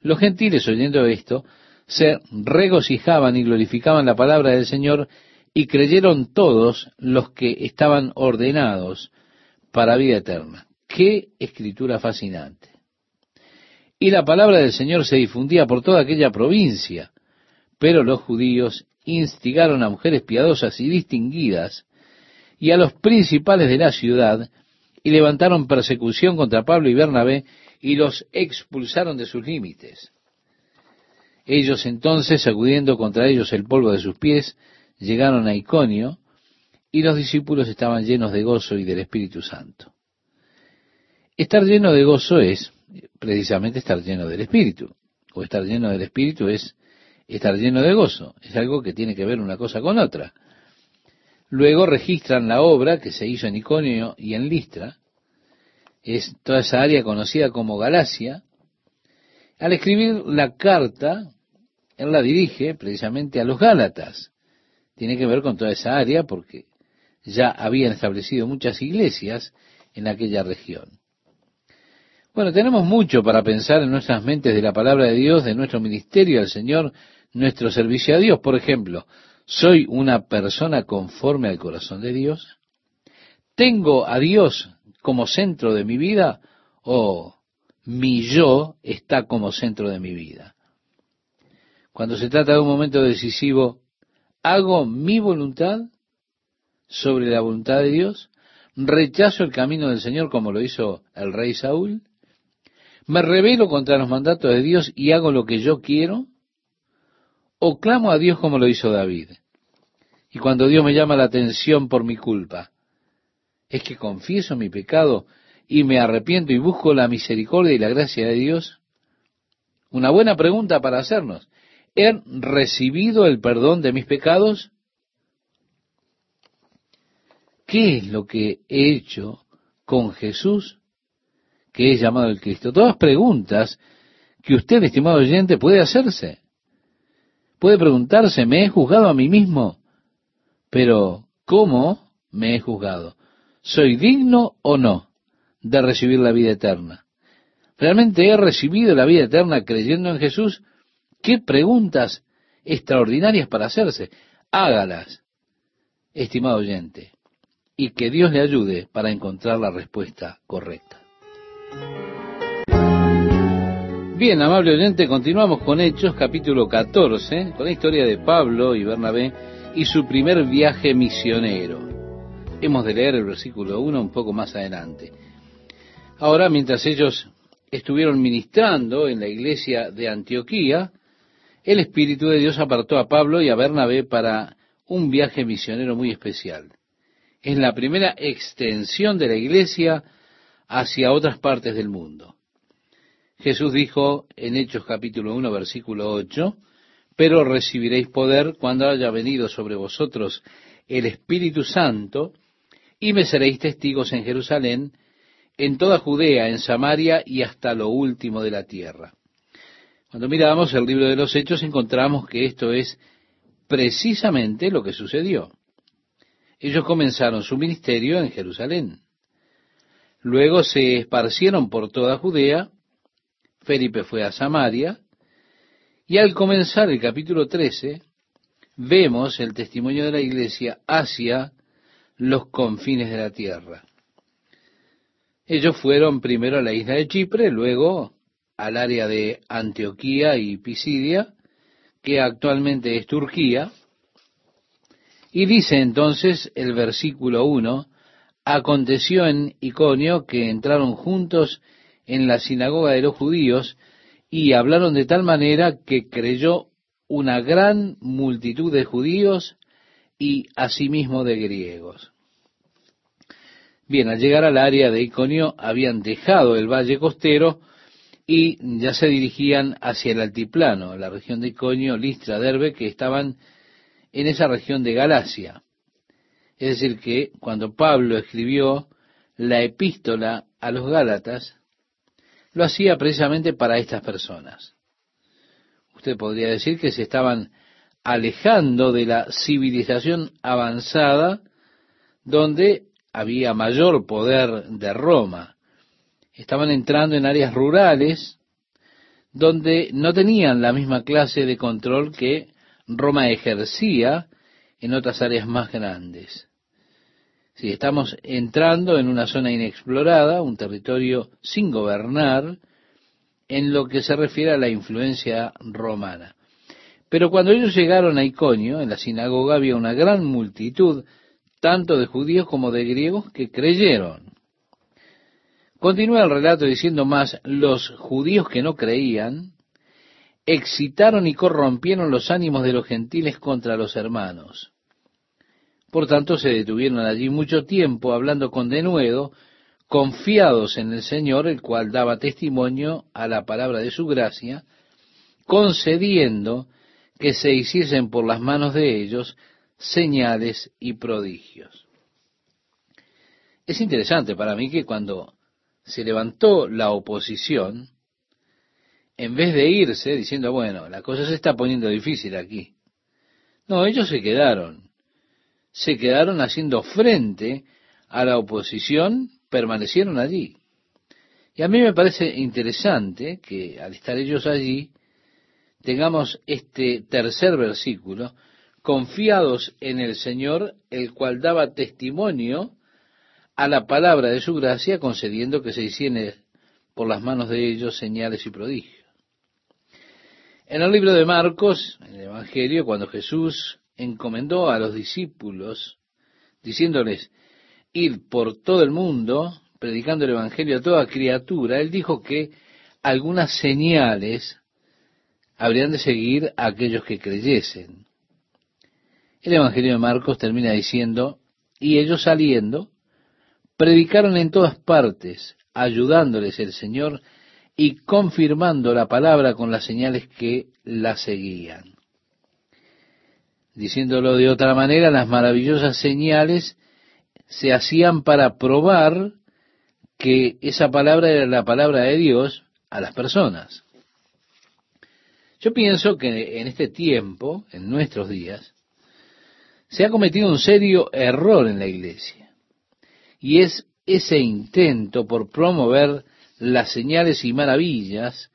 Los gentiles, oyendo esto, se regocijaban y glorificaban la palabra del Señor y creyeron todos los que estaban ordenados para vida eterna. Qué escritura fascinante. Y la palabra del Señor se difundía por toda aquella provincia, pero los judíos instigaron a mujeres piadosas y distinguidas y a los principales de la ciudad y levantaron persecución contra Pablo y Bernabé y los expulsaron de sus límites. Ellos entonces, sacudiendo contra ellos el polvo de sus pies, llegaron a Iconio, y los discípulos estaban llenos de gozo y del Espíritu Santo. Estar lleno de gozo es precisamente estar lleno del Espíritu, o estar lleno del Espíritu es estar lleno de gozo, es algo que tiene que ver una cosa con otra. Luego registran la obra que se hizo en Iconio y en Listra, es toda esa área conocida como Galacia. Al escribir la carta, él la dirige precisamente a los Gálatas. Tiene que ver con toda esa área porque ya habían establecido muchas iglesias en aquella región. Bueno, tenemos mucho para pensar en nuestras mentes de la palabra de Dios, de nuestro ministerio al Señor, nuestro servicio a Dios. Por ejemplo, ¿soy una persona conforme al corazón de Dios? ¿Tengo a Dios como centro de mi vida o mi yo está como centro de mi vida? Cuando se trata de un momento decisivo, ¿hago mi voluntad sobre la voluntad de Dios? ¿Rechazo el camino del Señor como lo hizo el rey Saúl? ¿Me rebelo contra los mandatos de Dios y hago lo que yo quiero? ¿O clamo a Dios como lo hizo David? Y cuando Dios me llama la atención por mi culpa, ¿es que confieso mi pecado y me arrepiento y busco la misericordia y la gracia de Dios? Una buena pregunta para hacernos. ¿He recibido el perdón de mis pecados? ¿Qué es lo que he hecho con Jesús que es llamado el Cristo? Todas preguntas que usted, estimado oyente, puede hacerse. Puede preguntarse, ¿me he juzgado a mí mismo? Pero, ¿cómo me he juzgado? ¿Soy digno o no de recibir la vida eterna? ¿Realmente he recibido la vida eterna creyendo en Jesús? Qué preguntas extraordinarias para hacerse. Hágalas, estimado oyente, y que Dios le ayude para encontrar la respuesta correcta. Bien, amable oyente, continuamos con Hechos, capítulo 14, con la historia de Pablo y Bernabé y su primer viaje misionero. Hemos de leer el versículo 1 un poco más adelante. Ahora, mientras ellos estuvieron ministrando en la iglesia de Antioquía, el Espíritu de Dios apartó a Pablo y a Bernabé para un viaje misionero muy especial. Es la primera extensión de la iglesia hacia otras partes del mundo. Jesús dijo en Hechos capítulo 1 versículo 8, pero recibiréis poder cuando haya venido sobre vosotros el Espíritu Santo, y me seréis testigos en Jerusalén, en toda Judea, en Samaria y hasta lo último de la tierra. Cuando miramos el libro de los Hechos encontramos que esto es precisamente lo que sucedió. Ellos comenzaron su ministerio en Jerusalén. Luego se esparcieron por toda Judea. Felipe fue a Samaria. Y al comenzar el capítulo 13, vemos el testimonio de la iglesia hacia los confines de la tierra. Ellos fueron primero a la isla de Chipre, luego al área de Antioquía y Pisidia, que actualmente es Turquía, y dice entonces el versículo 1, aconteció en Iconio que entraron juntos en la sinagoga de los judíos y hablaron de tal manera que creyó una gran multitud de judíos y asimismo de griegos. Bien, al llegar al área de Iconio habían dejado el valle costero y ya se dirigían hacia el altiplano, la región de Iconio, Listra, Derbe, que estaban en esa región de Galacia. Es decir, que cuando Pablo escribió la epístola a los Gálatas, lo hacía precisamente para estas personas. Usted podría decir que se estaban alejando de la civilización avanzada donde había mayor poder de Roma. Estaban entrando en áreas rurales donde no tenían la misma clase de control que Roma ejercía en otras áreas más grandes. Si estamos entrando en una zona inexplorada, un territorio sin gobernar, en lo que se refiere a la influencia romana. Pero cuando ellos llegaron a Iconio, en la sinagoga había una gran multitud tanto de judíos como de griegos que creyeron. Continúa el relato diciendo más, los judíos que no creían excitaron y corrompieron los ánimos de los gentiles contra los hermanos. Por tanto, se detuvieron allí mucho tiempo hablando con denuedo, confiados en el Señor, el cual daba testimonio a la palabra de su gracia, concediendo que se hiciesen por las manos de ellos señales y prodigios. Es interesante para mí que cuando se levantó la oposición, en vez de irse diciendo, bueno, la cosa se está poniendo difícil aquí, no, ellos se quedaron, se quedaron haciendo frente a la oposición, permanecieron allí. Y a mí me parece interesante que al estar ellos allí, tengamos este tercer versículo, confiados en el Señor, el cual daba testimonio a la palabra de su gracia, concediendo que se hicieran por las manos de ellos señales y prodigios. En el libro de Marcos, en el Evangelio, cuando Jesús encomendó a los discípulos, diciéndoles, ir por todo el mundo, predicando el Evangelio a toda criatura, él dijo que algunas señales habrían de seguir a aquellos que creyesen. El Evangelio de Marcos termina diciendo, y ellos saliendo, predicaron en todas partes, ayudándoles el Señor y confirmando la palabra con las señales que la seguían. Diciéndolo de otra manera, las maravillosas señales se hacían para probar que esa palabra era la palabra de Dios a las personas. Yo pienso que en este tiempo, en nuestros días, se ha cometido un serio error en la iglesia. Y es ese intento por promover las señales y maravillas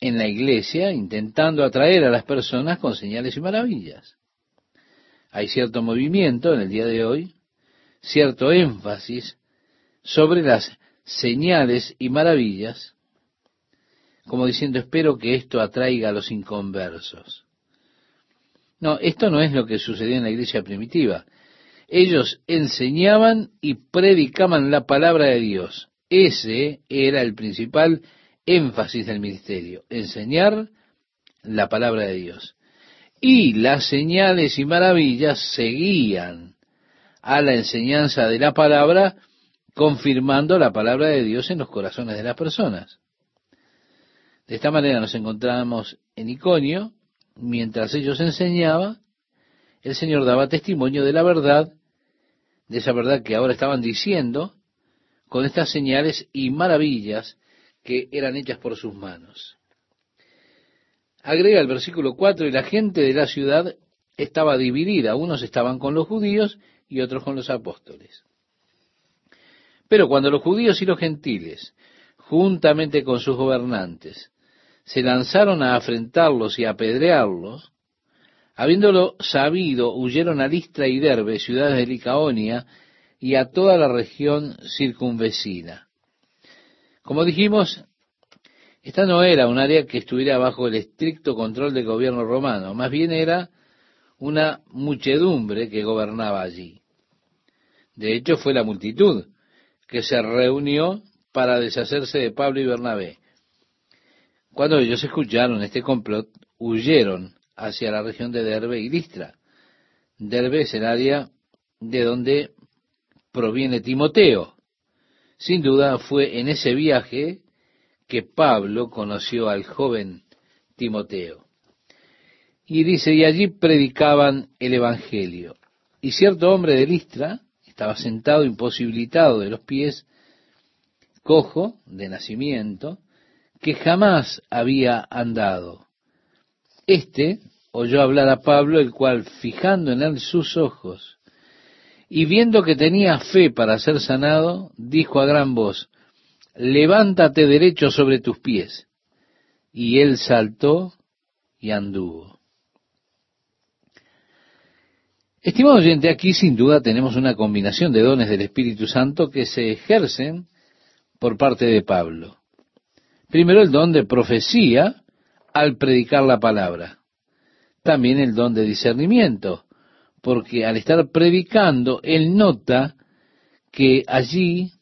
en la iglesia, intentando atraer a las personas con señales y maravillas. Hay cierto movimiento en el día de hoy, cierto énfasis sobre las señales y maravillas, como diciendo, espero que esto atraiga a los inconversos. No, esto no es lo que sucedió en la iglesia primitiva. Ellos enseñaban y predicaban la palabra de Dios. Ese era el principal énfasis del ministerio, enseñar la palabra de Dios. Y las señales y maravillas seguían a la enseñanza de la palabra, confirmando la palabra de Dios en los corazones de las personas. De esta manera nos encontramos en Iconio, mientras ellos enseñaban, el Señor daba testimonio de la verdad, de esa verdad que ahora estaban diciendo, con estas señales y maravillas que eran hechas por sus manos. Agrega el versículo 4, y la gente de la ciudad estaba dividida, unos estaban con los judíos y otros con los apóstoles. Pero cuando los judíos y los gentiles, juntamente con sus gobernantes, se lanzaron a afrentarlos y a apedrearlos, habiéndolo sabido, huyeron a Listra y Derbe, ciudades de Licaonia, y a toda la región circunvecina. Como dijimos, esta no era un área que estuviera bajo el estricto control del gobierno romano, más bien era una muchedumbre que gobernaba allí. De hecho, fue la multitud que se reunió para deshacerse de Pablo y Bernabé. Cuando ellos escucharon este complot, huyeron hacia la región de Derbe y Listra. Derbe es el área de donde proviene Timoteo. Sin duda fue en ese viaje que Pablo conoció al joven Timoteo. Y dice, y allí predicaban el Evangelio. Y cierto hombre de Listra estaba sentado imposibilitado de los pies, cojo de nacimiento, que jamás había andado. Este oyó hablar a Pablo, el cual, fijando en él sus ojos, y viendo que tenía fe para ser sanado, dijo a gran voz, levántate derecho sobre tus pies. Y él saltó y anduvo. Estimado oyente, aquí sin duda tenemos una combinación de dones del Espíritu Santo que se ejercen por parte de Pablo. Primero el don de profecía al predicar la palabra. También el don de discernimiento, porque al estar predicando, él nota que allí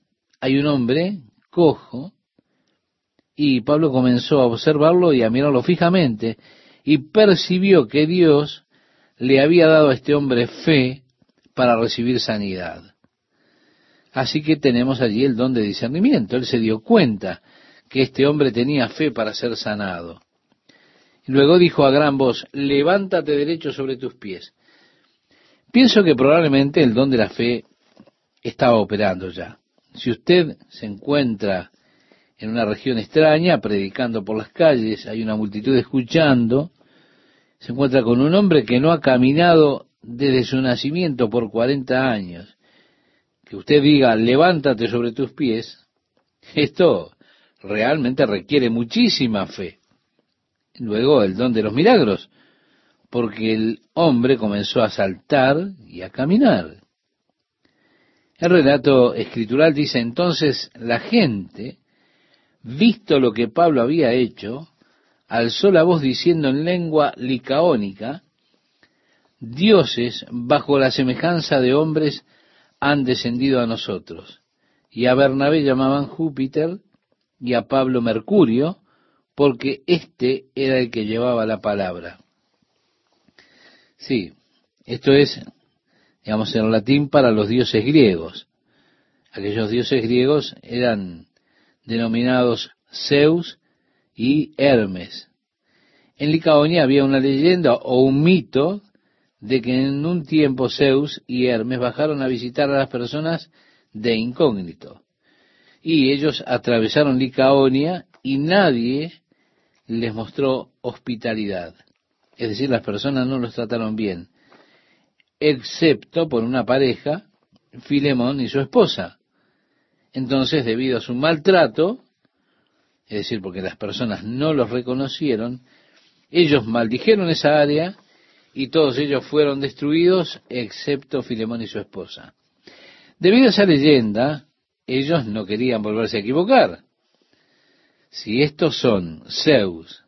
hay un hombre cojo, y Pablo comenzó a observarlo y a mirarlo fijamente, y percibió que Dios le había dado a este hombre fe para recibir sanidad. Así que tenemos allí el don de discernimiento. Él se dio cuenta que este hombre tenía fe para ser sanado. Luego dijo a gran voz, levántate derecho sobre tus pies. Pienso que probablemente el don de la fe estaba operando ya. Si usted se encuentra en una región extraña, predicando por las calles, hay una multitud escuchando, se encuentra con un hombre que no ha caminado desde su nacimiento por 40 años, que usted diga, levántate sobre tus pies, esto realmente requiere muchísima fe. Luego el don de los milagros, porque el hombre comenzó a saltar y a caminar. El relato escritural dice entonces, la gente, visto lo que Pablo había hecho, alzó la voz diciendo en lengua licaónica, dioses bajo la semejanza de hombres han descendido a nosotros. Y a Bernabé llamaban Júpiter y a Pablo Mercurio, porque éste era el que llevaba la palabra. Sí, esto es, digamos, en latín para los dioses griegos. Aquellos dioses griegos eran denominados Zeus y Hermes. En Licaonia había una leyenda o un mito de que en un tiempo Zeus y Hermes bajaron a visitar a las personas de incógnito. Y ellos atravesaron Licaonia y nadie les mostró hospitalidad. Es decir, las personas no los trataron bien, excepto por una pareja, Filemón y su esposa. Entonces, debido a su maltrato, es decir, porque las personas no los reconocieron, ellos maldijeron esa área y todos ellos fueron destruidos, excepto Filemón y su esposa. Debido a esa leyenda, ellos no querían volverse a equivocar. Si estos son Zeus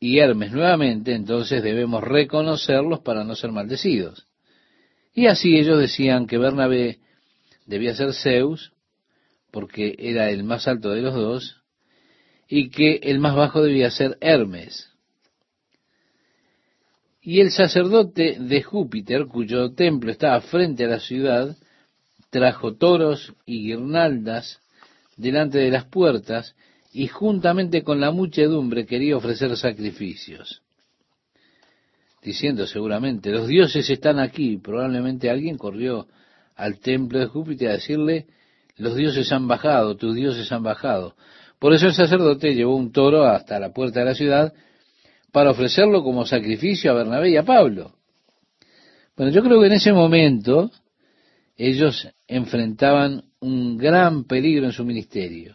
y Hermes nuevamente, entonces debemos reconocerlos para no ser maldecidos. Y así ellos decían que Bernabé debía ser Zeus, porque era el más alto de los dos, y que el más bajo debía ser Hermes. Y el sacerdote de Júpiter, cuyo templo estaba frente a la ciudad, trajo toros y guirnaldas delante de las puertas y juntamente con la muchedumbre quería ofrecer sacrificios. Diciendo seguramente, los dioses están aquí. Probablemente alguien corrió al templo de Júpiter a decirle, los dioses han bajado, tus dioses han bajado. Por eso el sacerdote llevó un toro hasta la puerta de la ciudad para ofrecerlo como sacrificio a Bernabé y a Pablo. Bueno, yo creo que en ese momento ellos enfrentaban un gran peligro en su ministerio.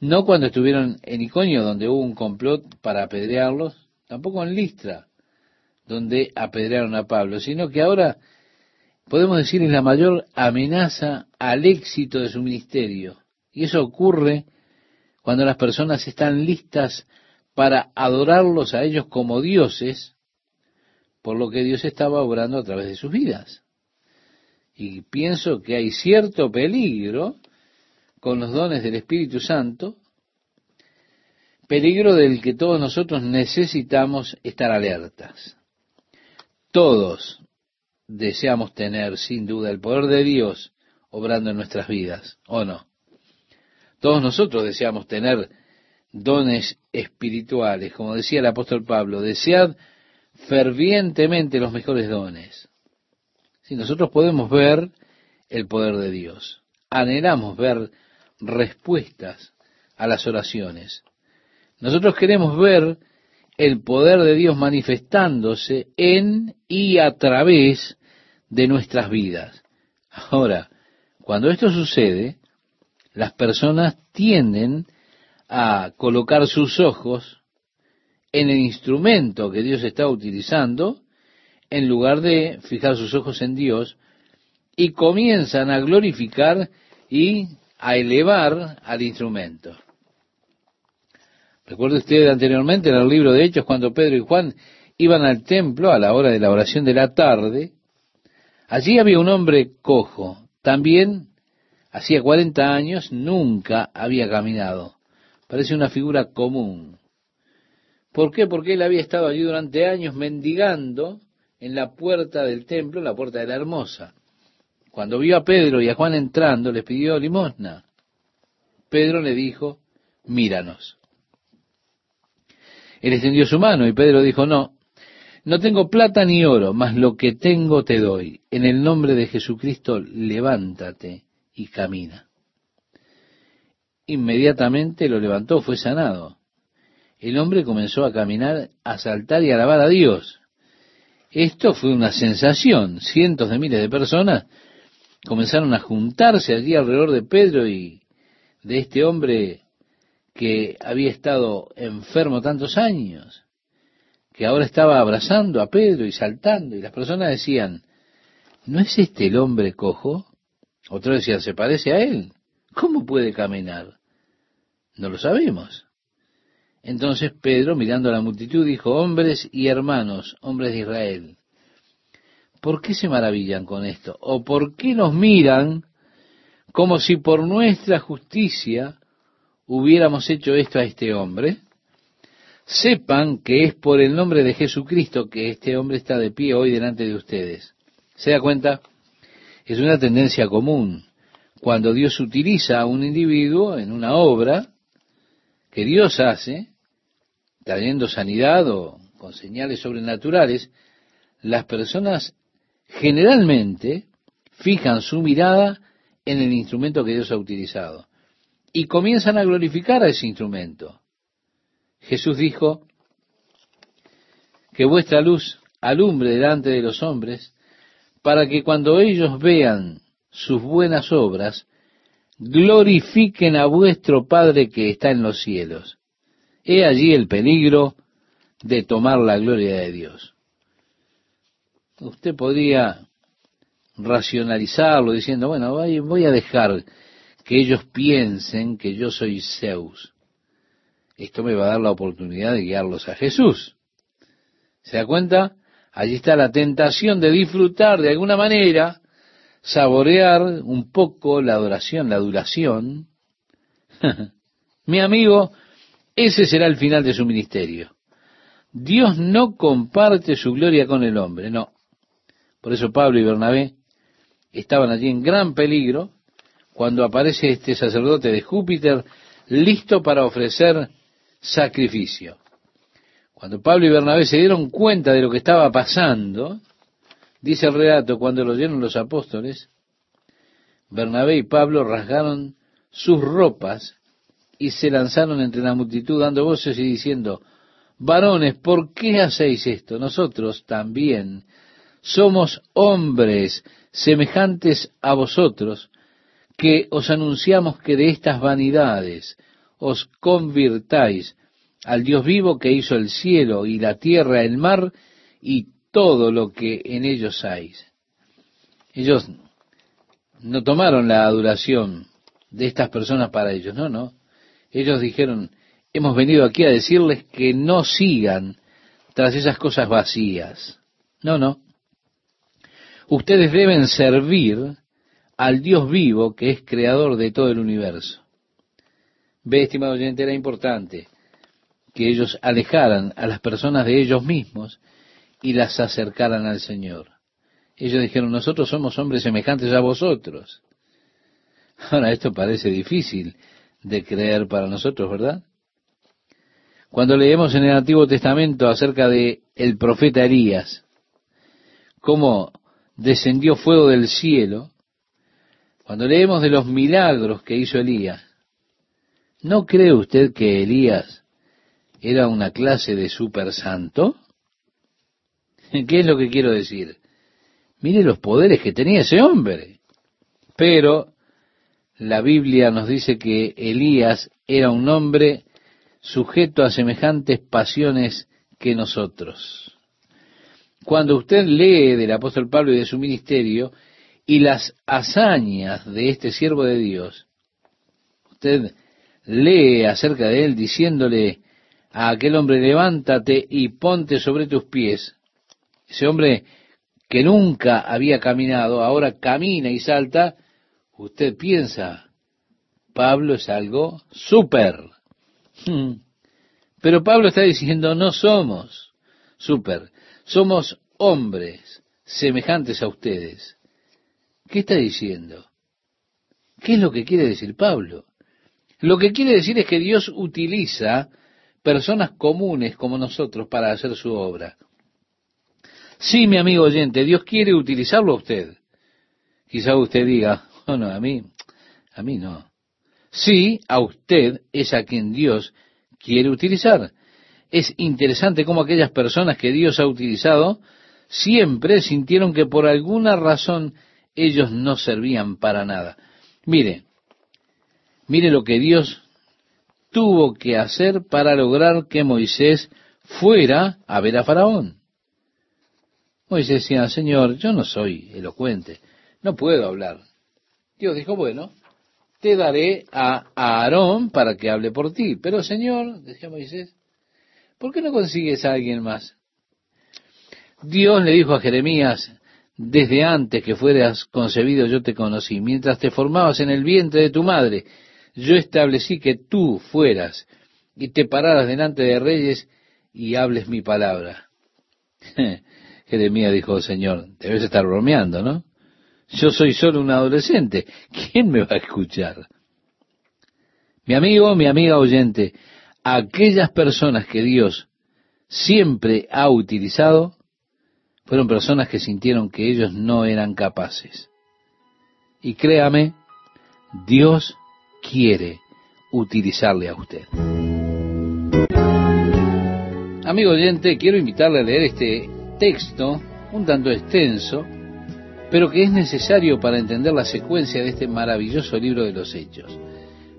No cuando estuvieron en Iconio, donde hubo un complot para apedrearlos, tampoco en Listra, donde apedrearon a Pablo, sino que ahora podemos decir es la mayor amenaza al éxito de su ministerio Y eso ocurre cuando las personas están listas para adorarlos a ellos como dioses, por lo que Dios estaba obrando a través de sus vidas. Y pienso que hay cierto peligro con los dones del Espíritu Santo, peligro del que todos nosotros necesitamos estar alertas. Todos deseamos tener sin duda el poder de Dios obrando en nuestras vidas, ¿o no? Todos nosotros deseamos tener dones espirituales, como decía el apóstol Pablo, desead fervientemente los mejores dones. Si nosotros podemos ver el poder de Dios, anhelamos ver respuestas a las oraciones. Nosotros queremos ver el poder de Dios manifestándose en y a través de nuestras vidas. Ahora, cuando esto sucede, las personas tienden a colocar sus ojos en el instrumento que Dios está utilizando, en lugar de fijar sus ojos en Dios, y comienzan a glorificar y a elevar al instrumento. Recuerde usted anteriormente en el libro de Hechos cuando Pedro y Juan iban al templo a la hora de la oración de la tarde. Allí había un hombre cojo, también hacía 40 años, nunca había caminado. Parece una figura común. ¿Por qué? Porque él había estado allí durante años mendigando en la puerta del templo, en la puerta de la hermosa. Cuando vio a Pedro y a Juan entrando, les pidió limosna. Pedro le dijo, míranos. Él extendió su mano y Pedro dijo, no, no tengo plata ni oro, mas lo que tengo te doy. En el nombre de Jesucristo, levántate y camina. Inmediatamente lo levantó, fue sanado. El hombre comenzó a caminar, a saltar y alabar a Dios. Esto fue una sensación. Cientos de miles de personas comenzaron a juntarse allí alrededor de Pedro y de este hombre que había estado enfermo tantos años, que ahora estaba abrazando a Pedro y saltando, y las personas decían, ¿no es este el hombre cojo? Otros decían, se parece a él. ¿Cómo puede caminar? No lo sabemos. Entonces Pedro, mirando a la multitud, dijo, hombres y hermanos, hombres de Israel, ¿por qué se maravillan con esto? ¿O por qué nos miran como si por nuestra justicia hubiéramos hecho esto a este hombre? Sepan que es por el nombre de Jesucristo que este hombre está de pie hoy delante de ustedes. ¿Se da cuenta? Es una tendencia común. Cuando Dios utiliza a un individuo en una obra que Dios hace, trayendo sanidad o con señales sobrenaturales, las personas generalmente fijan su mirada en el instrumento que Dios ha utilizado y comienzan a glorificar a ese instrumento. Jesús dijo que vuestra luz alumbre delante de los hombres para que cuando ellos vean sus buenas obras, glorifiquen a vuestro Padre que está en los cielos. He allí el peligro de tomar la gloria de Dios. Usted podría racionalizarlo diciendo, bueno, voy a dejar que ellos piensen que yo soy Zeus. Esto me va a dar la oportunidad de guiarlos a Jesús. ¿Se da cuenta? Allí está la tentación de disfrutar de alguna manera, saborear un poco la adoración, la adulación. [LAUGHS] Mi amigo, ese será el final de su ministerio. Dios no comparte su gloria con el hombre, no. Por eso Pablo y Bernabé estaban allí en gran peligro cuando aparece este sacerdote de Júpiter listo para ofrecer sacrificio. Cuando Pablo y Bernabé se dieron cuenta de lo que estaba pasando, dice el relato, cuando lo dieron los apóstoles, Bernabé y Pablo rasgaron sus ropas y se lanzaron entre la multitud dando voces y diciendo, varones, ¿por qué hacéis esto? Nosotros también somos hombres semejantes a vosotros, que os anunciamos que de estas vanidades os convirtáis al Dios vivo que hizo el cielo y la tierra, el mar y todo lo que en ellos hay. Ellos no tomaron la adoración de estas personas para ellos. No, no. Ellos dijeron, hemos venido aquí a decirles que no sigan tras esas cosas vacías. No, no. Ustedes deben servir al Dios vivo que es creador de todo el universo. Ve, estimado oyente, era importante que ellos alejaran a las personas de ellos mismos y las acercaran al Señor. Ellos dijeron, nosotros somos hombres semejantes a vosotros. Ahora, esto parece difícil de creer para nosotros, ¿verdad? Cuando leemos en el Antiguo Testamento acerca de el profeta Elías, cómo descendió fuego del cielo, cuando leemos de los milagros que hizo Elías, ¿no cree usted que Elías era una clase de super santo? [LAUGHS] ¿Qué es lo que quiero decir? Mire los poderes que tenía ese hombre. Pero la Biblia nos dice que Elías era un hombre sujeto a semejantes pasiones que nosotros. Cuando usted lee del apóstol Pablo y de su ministerio y las hazañas de este siervo de Dios, usted lee acerca de él diciéndole a aquel hombre, levántate y ponte sobre tus pies. Ese hombre que nunca había caminado, ahora camina y salta, usted piensa, Pablo es algo súper. Hmm. Pero Pablo está diciendo, no somos súper, somos hombres semejantes a ustedes. ¿Qué está diciendo? ¿Qué es lo que quiere decir Pablo? Lo que quiere decir es que Dios utiliza personas comunes como nosotros para hacer su obra. Sí, mi amigo oyente, Dios quiere utilizarlo a usted. Quizá usted diga, oh no, a mí, a mí no. Sí, a usted es a quien Dios quiere utilizar. Es interesante cómo aquellas personas que Dios ha utilizado siempre sintieron que por alguna razón ellos no servían para nada. Mire, mire lo que Dios tuvo que hacer para lograr que Moisés fuera a ver a Faraón. Moisés decía, Señor, yo no soy elocuente, no puedo hablar. Dios dijo, bueno, te daré a Aarón para que hable por ti. Pero Señor, decía Moisés, ¿por qué no consigues a alguien más? Dios le dijo a Jeremías, desde antes que fueras concebido yo te conocí, mientras te formabas en el vientre de tu madre, yo establecí que tú fueras y te pararas delante de reyes y hables mi palabra. [LAUGHS] Jeremías dijo, Señor, debes estar bromeando, ¿no? Yo soy solo un adolescente. ¿Quién me va a escuchar? Mi amigo, mi amiga oyente, aquellas personas que Dios siempre ha utilizado fueron personas que sintieron que ellos no eran capaces. Y créame, Dios quiere utilizarle a usted. Amigo oyente, quiero invitarle a leer este texto un tanto extenso, pero que es necesario para entender la secuencia de este maravilloso libro de los Hechos.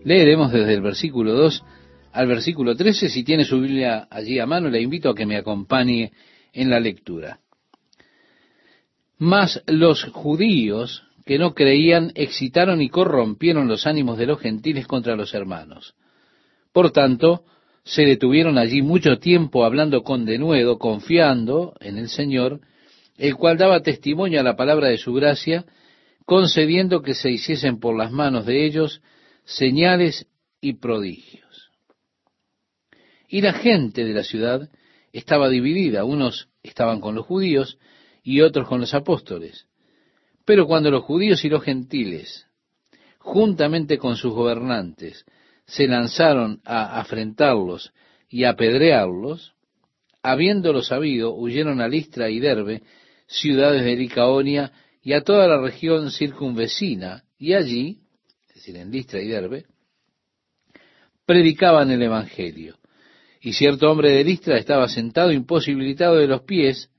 Leeremos desde el versículo 2 al versículo 13. Si tiene su Biblia allí a mano, le invito a que me acompañe en la lectura. Mas los judíos que no creían excitaron y corrompieron los ánimos de los gentiles contra los hermanos. Por tanto, se detuvieron allí mucho tiempo hablando con denuedo, confiando en el Señor, el cual daba testimonio a la palabra de su gracia, concediendo que se hiciesen por las manos de ellos señales y prodigios. Y la gente de la ciudad estaba dividida, unos estaban con los judíos y otros con los apóstoles. Pero cuando los judíos y los gentiles, juntamente con sus gobernantes, se lanzaron a afrentarlos y apedrearlos, habiéndolo sabido, huyeron a Listra y Derbe, ciudades de Licaonia, y a toda la región circunvecina, y allí, es decir, en Listra y Derbe, predicaban el Evangelio. Y cierto hombre de Listra estaba sentado imposibilitado de los pies,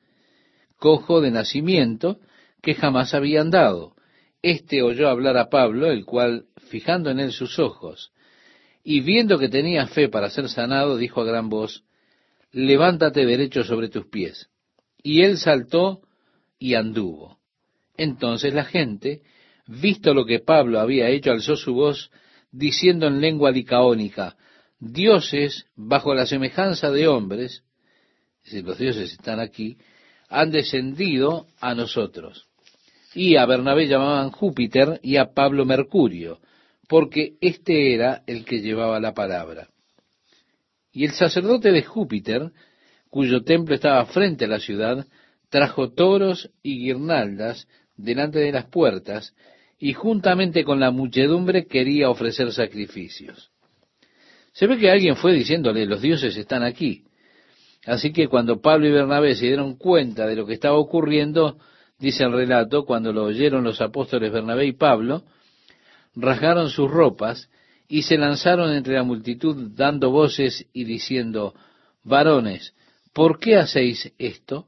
cojo de nacimiento, que jamás había andado. Este oyó hablar a Pablo, el cual, fijando en él sus ojos, y viendo que tenía fe para ser sanado, dijo a gran voz, levántate derecho sobre tus pies. Y él saltó y anduvo. Entonces la gente, visto lo que Pablo había hecho, alzó su voz diciendo en lengua licaónica, dioses bajo la semejanza de hombres, es los dioses están aquí, han descendido a nosotros. Y a Bernabé llamaban Júpiter y a Pablo Mercurio, porque este era el que llevaba la palabra. Y el sacerdote de Júpiter, cuyo templo estaba frente a la ciudad, trajo toros y guirnaldas delante de las puertas, y juntamente con la muchedumbre quería ofrecer sacrificios. Se ve que alguien fue diciéndole, los dioses están aquí. Así que cuando Pablo y Bernabé se dieron cuenta de lo que estaba ocurriendo, dice el relato, cuando lo oyeron los apóstoles Bernabé y Pablo, rasgaron sus ropas y se lanzaron entre la multitud dando voces y diciendo, varones, ¿por qué hacéis esto?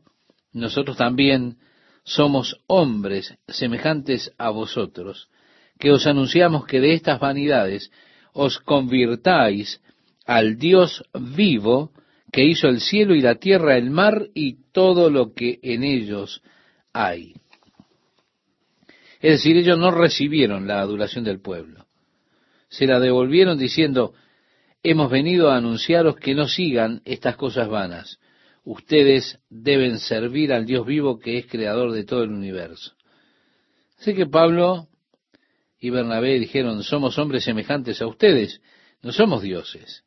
Nosotros también somos hombres semejantes a vosotros, que os anunciamos que de estas vanidades os convirtáis al Dios vivo que hizo el cielo y la tierra, el mar y todo lo que en ellos hay. Es decir, ellos no recibieron la adulación del pueblo. Se la devolvieron diciendo, hemos venido a anunciaros que no sigan estas cosas vanas, ustedes deben servir al Dios vivo que es creador de todo el universo. Sé que Pablo y Bernabé dijeron, somos hombres semejantes a ustedes, no somos dioses,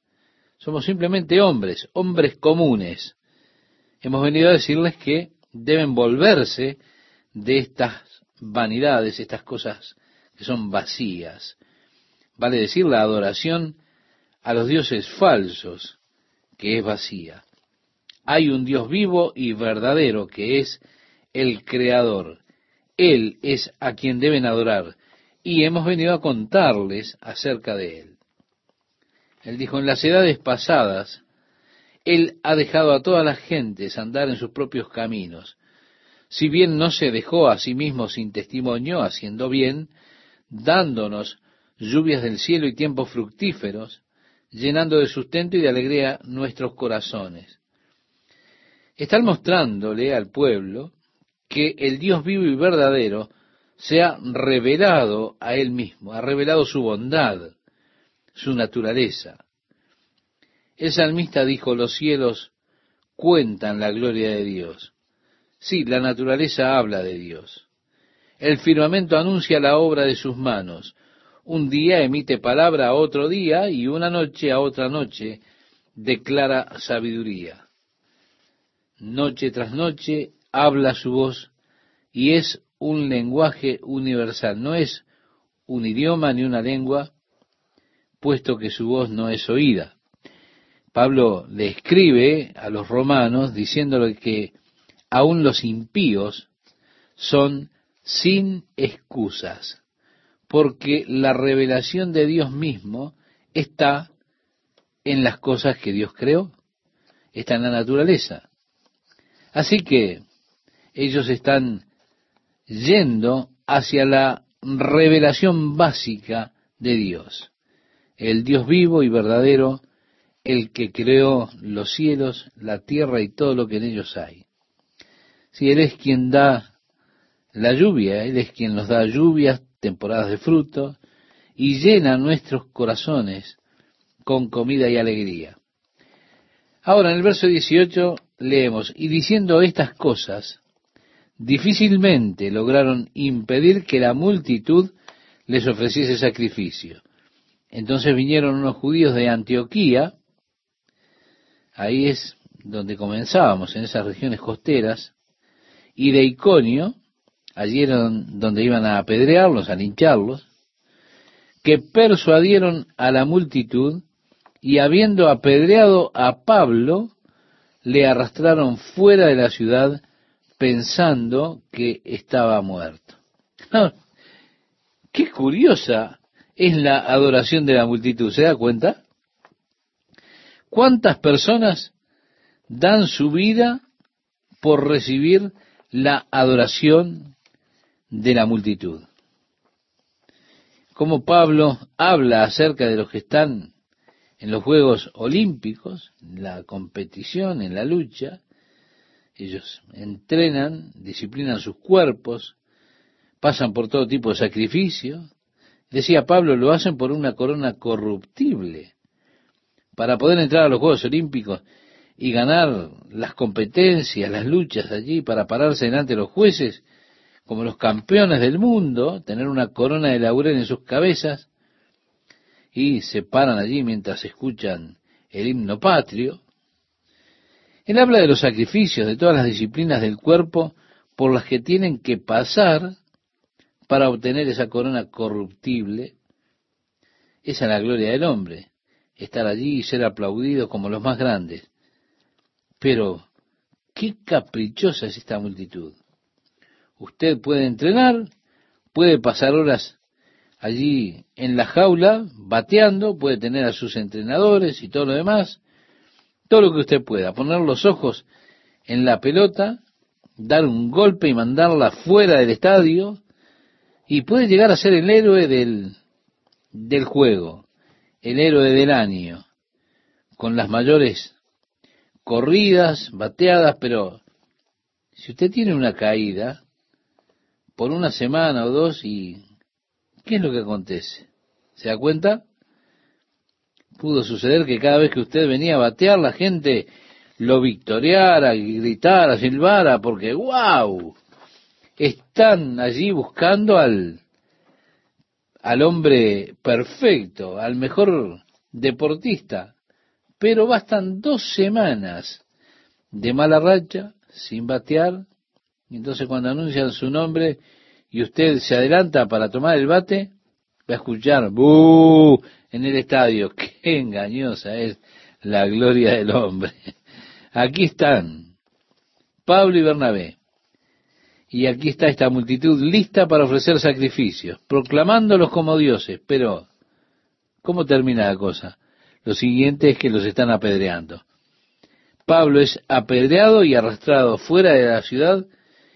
somos simplemente hombres, hombres comunes. Hemos venido a decirles que deben volverse de estas vanidades, estas cosas que son vacías. Vale decir la adoración a los dioses falsos, que es vacía hay un Dios vivo y verdadero que es el Creador. Él es a quien deben adorar y hemos venido a contarles acerca de Él. Él dijo, en las edades pasadas, Él ha dejado a todas las gentes andar en sus propios caminos. Si bien no se dejó a sí mismo sin testimonio, haciendo bien, dándonos lluvias del cielo y tiempos fructíferos, llenando de sustento y de alegría nuestros corazones están mostrándole al pueblo que el Dios vivo y verdadero se ha revelado a él mismo, ha revelado su bondad, su naturaleza. El salmista dijo, los cielos cuentan la gloria de Dios. Sí, la naturaleza habla de Dios. El firmamento anuncia la obra de sus manos. Un día emite palabra a otro día y una noche a otra noche declara sabiduría noche tras noche, habla su voz y es un lenguaje universal, no es un idioma ni una lengua, puesto que su voz no es oída. Pablo le escribe a los romanos diciéndole que aún los impíos son sin excusas, porque la revelación de Dios mismo está en las cosas que Dios creó, está en la naturaleza. Así que ellos están yendo hacia la revelación básica de Dios, el Dios vivo y verdadero, el que creó los cielos, la tierra y todo lo que en ellos hay. Si Él es quien da la lluvia, Él es quien nos da lluvias, temporadas de fruto, y llena nuestros corazones con comida y alegría. Ahora, en el verso 18 leemos, y diciendo estas cosas, difícilmente lograron impedir que la multitud les ofreciese sacrificio. Entonces vinieron unos judíos de Antioquía, ahí es donde comenzábamos, en esas regiones costeras, y de Iconio, allí era donde iban a apedrearlos, a lincharlos, que persuadieron a la multitud y habiendo apedreado a Pablo, le arrastraron fuera de la ciudad pensando que estaba muerto. [LAUGHS] Qué curiosa es la adoración de la multitud, ¿se da cuenta? ¿Cuántas personas dan su vida por recibir la adoración de la multitud? Como Pablo habla acerca de los que están en los Juegos Olímpicos, en la competición, en la lucha, ellos entrenan, disciplinan sus cuerpos pasan por todo tipo de sacrificio. Decía Pablo, lo hacen por una corona corruptible. Para poder entrar a los Juegos Olímpicos y ganar las competencias, las luchas allí, para pararse delante de los jueces como los campeones del mundo, tener una corona de laurel en sus cabezas, y se paran allí mientras escuchan el himno patrio. Él habla de los sacrificios, de todas las disciplinas del cuerpo por las que tienen que pasar para obtener esa corona corruptible. Esa es la gloria del hombre, estar allí y ser aplaudido como los más grandes. Pero, qué caprichosa es esta multitud. Usted puede entrenar, puede pasar horas allí en la jaula, bateando, puede tener a sus entrenadores y todo lo demás, todo lo que usted pueda, poner los ojos en la pelota, dar un golpe y mandarla fuera del estadio, y puede llegar a ser el héroe del, del juego, el héroe del año, con las mayores corridas, bateadas, pero si usted tiene una caída por una semana o dos y ¿qué es lo que acontece? ¿Se da cuenta? Pudo suceder que cada vez que usted venía a batear la gente lo victoriara, gritara, silbara, porque ¡wow! Están allí buscando al, al hombre perfecto, al mejor deportista, pero bastan dos semanas de mala racha, sin batear, y entonces cuando anuncian su nombre y usted se adelanta para tomar el bate, va a escuchar ¡Bú! en el estadio. [LAUGHS] Qué engañosa es la gloria del hombre. Aquí están Pablo y Bernabé. Y aquí está esta multitud lista para ofrecer sacrificios, proclamándolos como dioses. Pero, ¿cómo termina la cosa? Lo siguiente es que los están apedreando. Pablo es apedreado y arrastrado fuera de la ciudad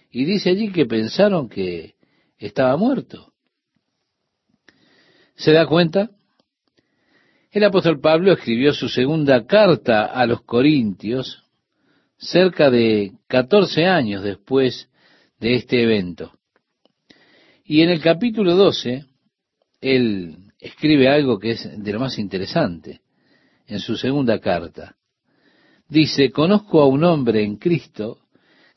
y dice allí que pensaron que estaba muerto. ¿Se da cuenta? El apóstol Pablo escribió su segunda carta a los Corintios cerca de 14 años después de este evento. Y en el capítulo 12, él escribe algo que es de lo más interesante en su segunda carta. Dice, conozco a un hombre en Cristo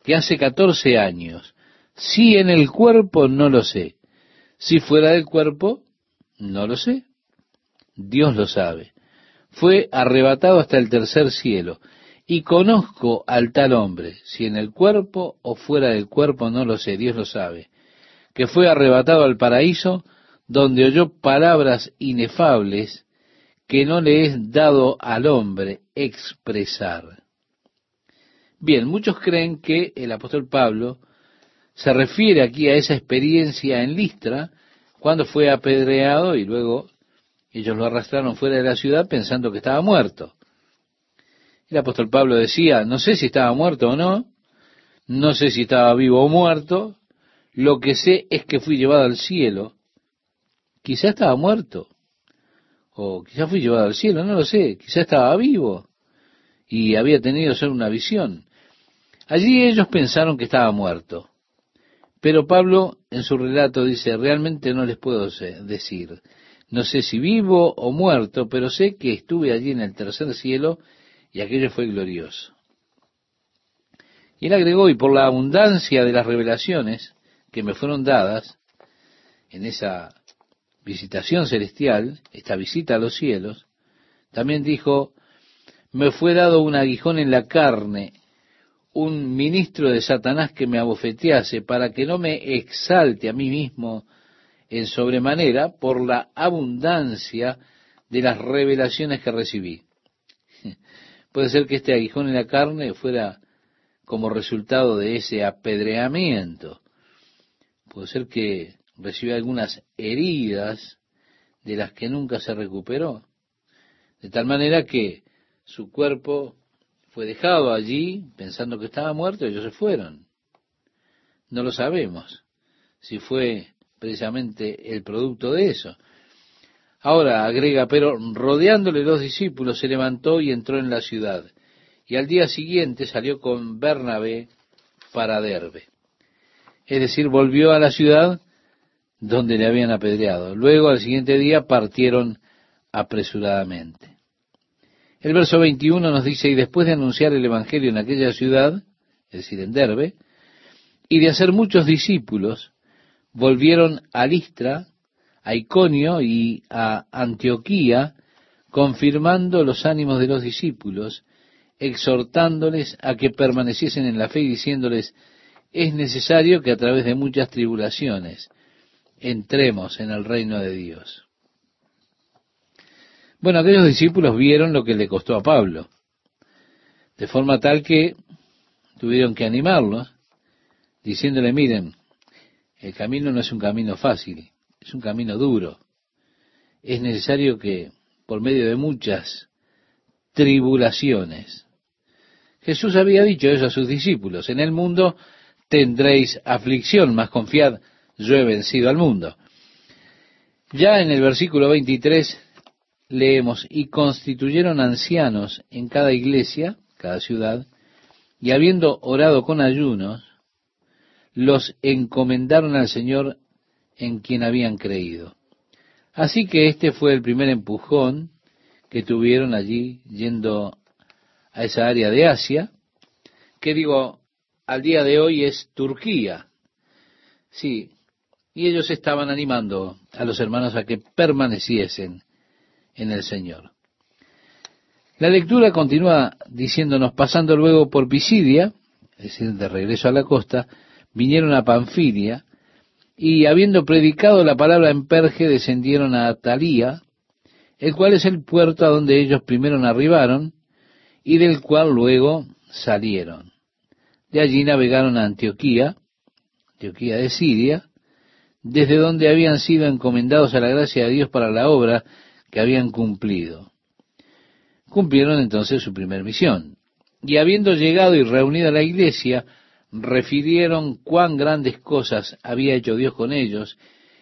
que hace 14 años, si en el cuerpo no lo sé, si fuera del cuerpo, no lo sé. Dios lo sabe. Fue arrebatado hasta el tercer cielo, y conozco al tal hombre, si en el cuerpo o fuera del cuerpo, no lo sé, Dios lo sabe, que fue arrebatado al paraíso, donde oyó palabras inefables que no le es dado al hombre expresar. Bien, muchos creen que el apóstol Pablo se refiere aquí a esa experiencia en Listra, cuando fue apedreado y luego ellos lo arrastraron fuera de la ciudad pensando que estaba muerto. El apóstol Pablo decía, no sé si estaba muerto o no, no sé si estaba vivo o muerto, lo que sé es que fui llevado al cielo. Quizá estaba muerto, o quizá fui llevado al cielo, no lo sé, quizá estaba vivo y había tenido ser una visión. Allí ellos pensaron que estaba muerto. Pero Pablo en su relato dice, realmente no les puedo decir, no sé si vivo o muerto, pero sé que estuve allí en el tercer cielo y aquello fue glorioso. Y él agregó, y por la abundancia de las revelaciones que me fueron dadas en esa visitación celestial, esta visita a los cielos, también dijo, me fue dado un aguijón en la carne, un ministro de Satanás que me abofetease para que no me exalte a mí mismo en sobremanera por la abundancia de las revelaciones que recibí. Puede ser que este aguijón en la carne fuera como resultado de ese apedreamiento. Puede ser que recibió algunas heridas de las que nunca se recuperó. De tal manera que su cuerpo fue dejado allí pensando que estaba muerto y ellos se fueron. No lo sabemos si fue precisamente el producto de eso. Ahora agrega, pero rodeándole los discípulos se levantó y entró en la ciudad. Y al día siguiente salió con Bernabé para Derbe. Es decir, volvió a la ciudad donde le habían apedreado. Luego, al siguiente día, partieron apresuradamente. El verso 21 nos dice, y después de anunciar el Evangelio en aquella ciudad, es decir, en Derbe, y de hacer muchos discípulos, volvieron a Listra, a Iconio y a Antioquía, confirmando los ánimos de los discípulos, exhortándoles a que permaneciesen en la fe y diciéndoles, es necesario que a través de muchas tribulaciones entremos en el reino de Dios. Bueno, aquellos discípulos vieron lo que le costó a Pablo, de forma tal que tuvieron que animarlos, diciéndole, miren, el camino no es un camino fácil, es un camino duro. Es necesario que, por medio de muchas tribulaciones, Jesús había dicho eso a sus discípulos, en el mundo tendréis aflicción, mas confiad, yo he vencido al mundo. Ya en el versículo 23 leemos, y constituyeron ancianos en cada iglesia, cada ciudad, y habiendo orado con ayunos, los encomendaron al Señor en quien habían creído. Así que este fue el primer empujón que tuvieron allí yendo a esa área de Asia, que digo, al día de hoy es Turquía. Sí, y ellos estaban animando a los hermanos a que permaneciesen en el Señor. La lectura continúa diciéndonos, pasando luego por Pisidia, es decir, de regreso a la costa, vinieron a Panfilia, y habiendo predicado la palabra en Perge, descendieron a Atalía, el cual es el puerto a donde ellos primero arribaron, y del cual luego salieron. De allí navegaron a Antioquía, Antioquía de Siria, desde donde habían sido encomendados a la gracia de Dios para la obra que habían cumplido. Cumplieron entonces su primer misión. Y habiendo llegado y reunido a la iglesia, refirieron cuán grandes cosas había hecho Dios con ellos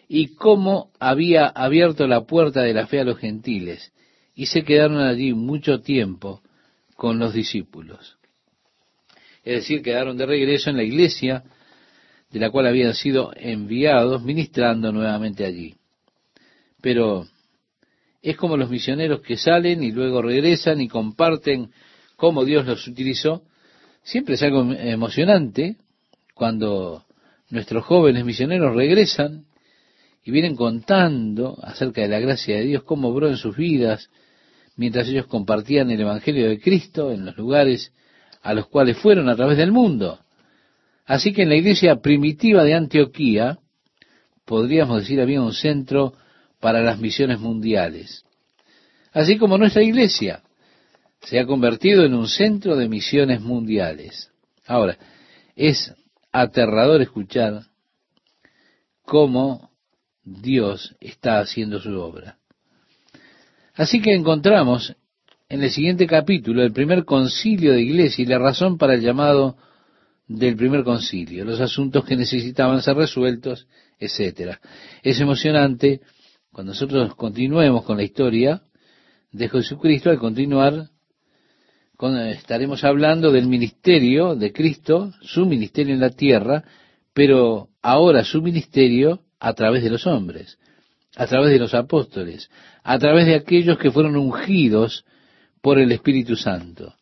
y cómo había abierto la puerta de la fe a los gentiles, y se quedaron allí mucho tiempo con los discípulos. Es decir, quedaron de regreso en la iglesia de la cual habían sido enviados, ministrando nuevamente allí. Pero es como los misioneros que salen y luego regresan y comparten cómo Dios los utilizó. Siempre es algo emocionante cuando nuestros jóvenes misioneros regresan y vienen contando acerca de la gracia de Dios, cómo obró en sus vidas, mientras ellos compartían el Evangelio de Cristo en los lugares a los cuales fueron a través del mundo. Así que en la iglesia primitiva de Antioquía, podríamos decir, había un centro para las misiones mundiales. Así como nuestra iglesia se ha convertido en un centro de misiones mundiales. Ahora, es aterrador escuchar cómo Dios está haciendo su obra. Así que encontramos en el siguiente capítulo el primer concilio de iglesia y la razón para el llamado del primer concilio, los asuntos que necesitaban ser resueltos, etcétera. Es emocionante cuando nosotros continuemos con la historia de Jesucristo, al continuar estaremos hablando del ministerio de Cristo, su ministerio en la tierra, pero ahora su ministerio a través de los hombres, a través de los apóstoles, a través de aquellos que fueron ungidos por el Espíritu Santo.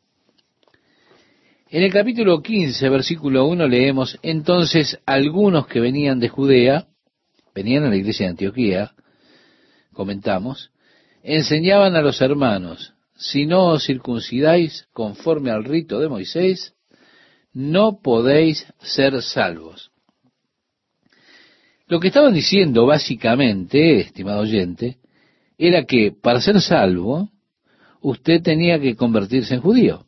En el capítulo 15, versículo 1 leemos, entonces algunos que venían de Judea, venían a la iglesia de Antioquía, comentamos, enseñaban a los hermanos, si no os circuncidáis conforme al rito de Moisés, no podéis ser salvos. Lo que estaban diciendo básicamente, estimado oyente, era que para ser salvo, usted tenía que convertirse en judío.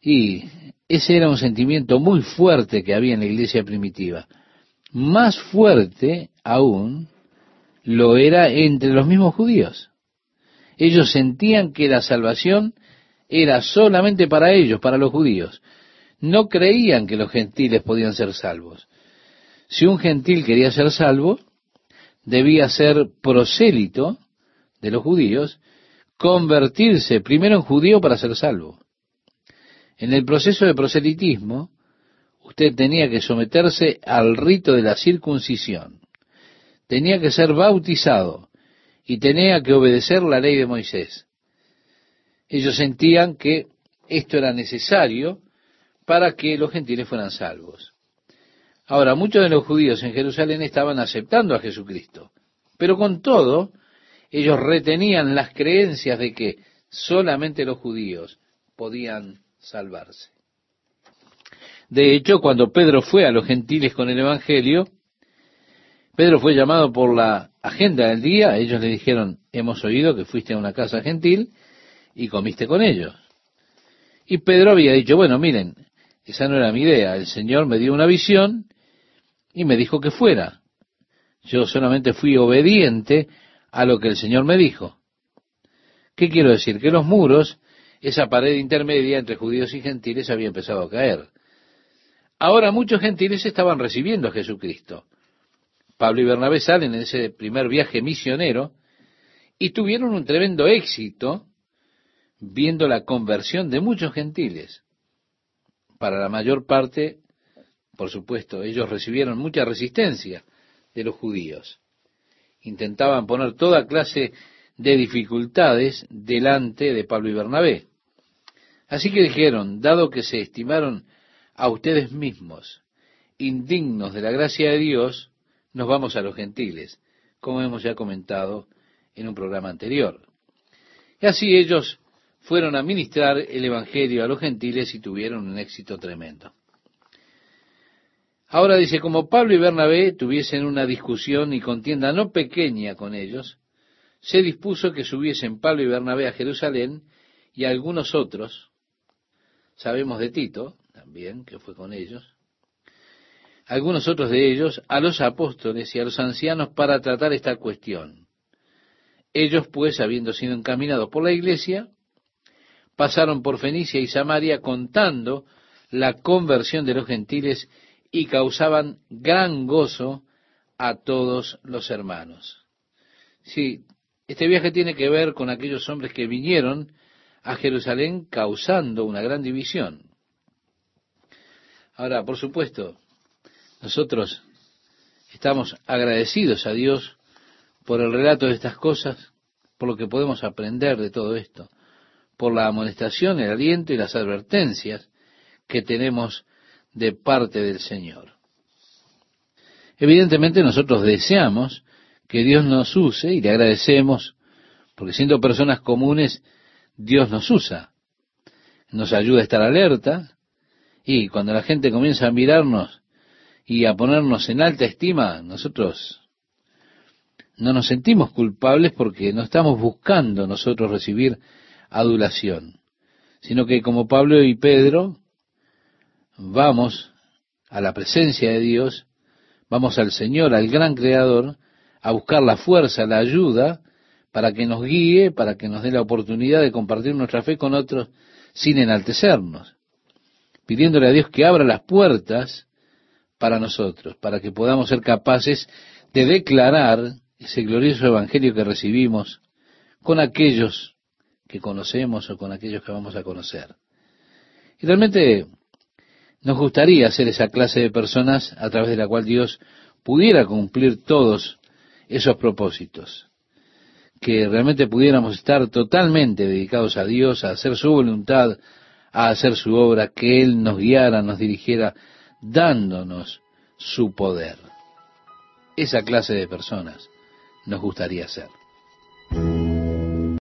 Y ese era un sentimiento muy fuerte que había en la iglesia primitiva. Más fuerte aún lo era entre los mismos judíos. Ellos sentían que la salvación era solamente para ellos, para los judíos. No creían que los gentiles podían ser salvos. Si un gentil quería ser salvo, debía ser prosélito de los judíos, convertirse primero en judío para ser salvo. En el proceso de proselitismo, usted tenía que someterse al rito de la circuncisión, tenía que ser bautizado y tenía que obedecer la ley de Moisés. Ellos sentían que esto era necesario para que los gentiles fueran salvos. Ahora, muchos de los judíos en Jerusalén estaban aceptando a Jesucristo, pero con todo, ellos retenían las creencias de que solamente los judíos podían salvarse. De hecho, cuando Pedro fue a los gentiles con el Evangelio, Pedro fue llamado por la agenda del día, ellos le dijeron, hemos oído que fuiste a una casa gentil y comiste con ellos. Y Pedro había dicho, bueno, miren, esa no era mi idea, el Señor me dio una visión y me dijo que fuera. Yo solamente fui obediente a lo que el Señor me dijo. ¿Qué quiero decir? Que los muros, esa pared intermedia entre judíos y gentiles había empezado a caer. Ahora muchos gentiles estaban recibiendo a Jesucristo. Pablo y Bernabé salen en ese primer viaje misionero y tuvieron un tremendo éxito viendo la conversión de muchos gentiles. Para la mayor parte, por supuesto, ellos recibieron mucha resistencia de los judíos. Intentaban poner toda clase de dificultades delante de Pablo y Bernabé. Así que dijeron, dado que se estimaron a ustedes mismos, indignos de la gracia de Dios, nos vamos a los gentiles, como hemos ya comentado en un programa anterior. Y así ellos fueron a ministrar el Evangelio a los gentiles y tuvieron un éxito tremendo. Ahora dice, como Pablo y Bernabé tuviesen una discusión y contienda no pequeña con ellos, se dispuso que subiesen Pablo y Bernabé a Jerusalén y algunos otros, sabemos de Tito, también, que fue con ellos, algunos otros de ellos, a los apóstoles y a los ancianos para tratar esta cuestión. Ellos, pues, habiendo sido encaminados por la iglesia, pasaron por Fenicia y Samaria contando la conversión de los gentiles y causaban gran gozo a todos los hermanos. Sí, este viaje tiene que ver con aquellos hombres que vinieron a Jerusalén causando una gran división. Ahora, por supuesto, nosotros estamos agradecidos a Dios por el relato de estas cosas, por lo que podemos aprender de todo esto, por la amonestación, el aliento y las advertencias que tenemos de parte del Señor. Evidentemente nosotros deseamos que Dios nos use y le agradecemos, porque siendo personas comunes, Dios nos usa. Nos ayuda a estar alerta, y cuando la gente comienza a mirarnos y a ponernos en alta estima, nosotros no nos sentimos culpables porque no estamos buscando nosotros recibir adulación, sino que como Pablo y Pedro vamos a la presencia de Dios, vamos al Señor, al gran Creador, a buscar la fuerza, la ayuda, para que nos guíe, para que nos dé la oportunidad de compartir nuestra fe con otros sin enaltecernos pidiéndole a Dios que abra las puertas para nosotros, para que podamos ser capaces de declarar ese glorioso evangelio que recibimos con aquellos que conocemos o con aquellos que vamos a conocer. Y realmente nos gustaría ser esa clase de personas a través de la cual Dios pudiera cumplir todos esos propósitos, que realmente pudiéramos estar totalmente dedicados a Dios, a hacer su voluntad, a hacer su obra, que Él nos guiara, nos dirigiera, dándonos su poder. Esa clase de personas nos gustaría ser.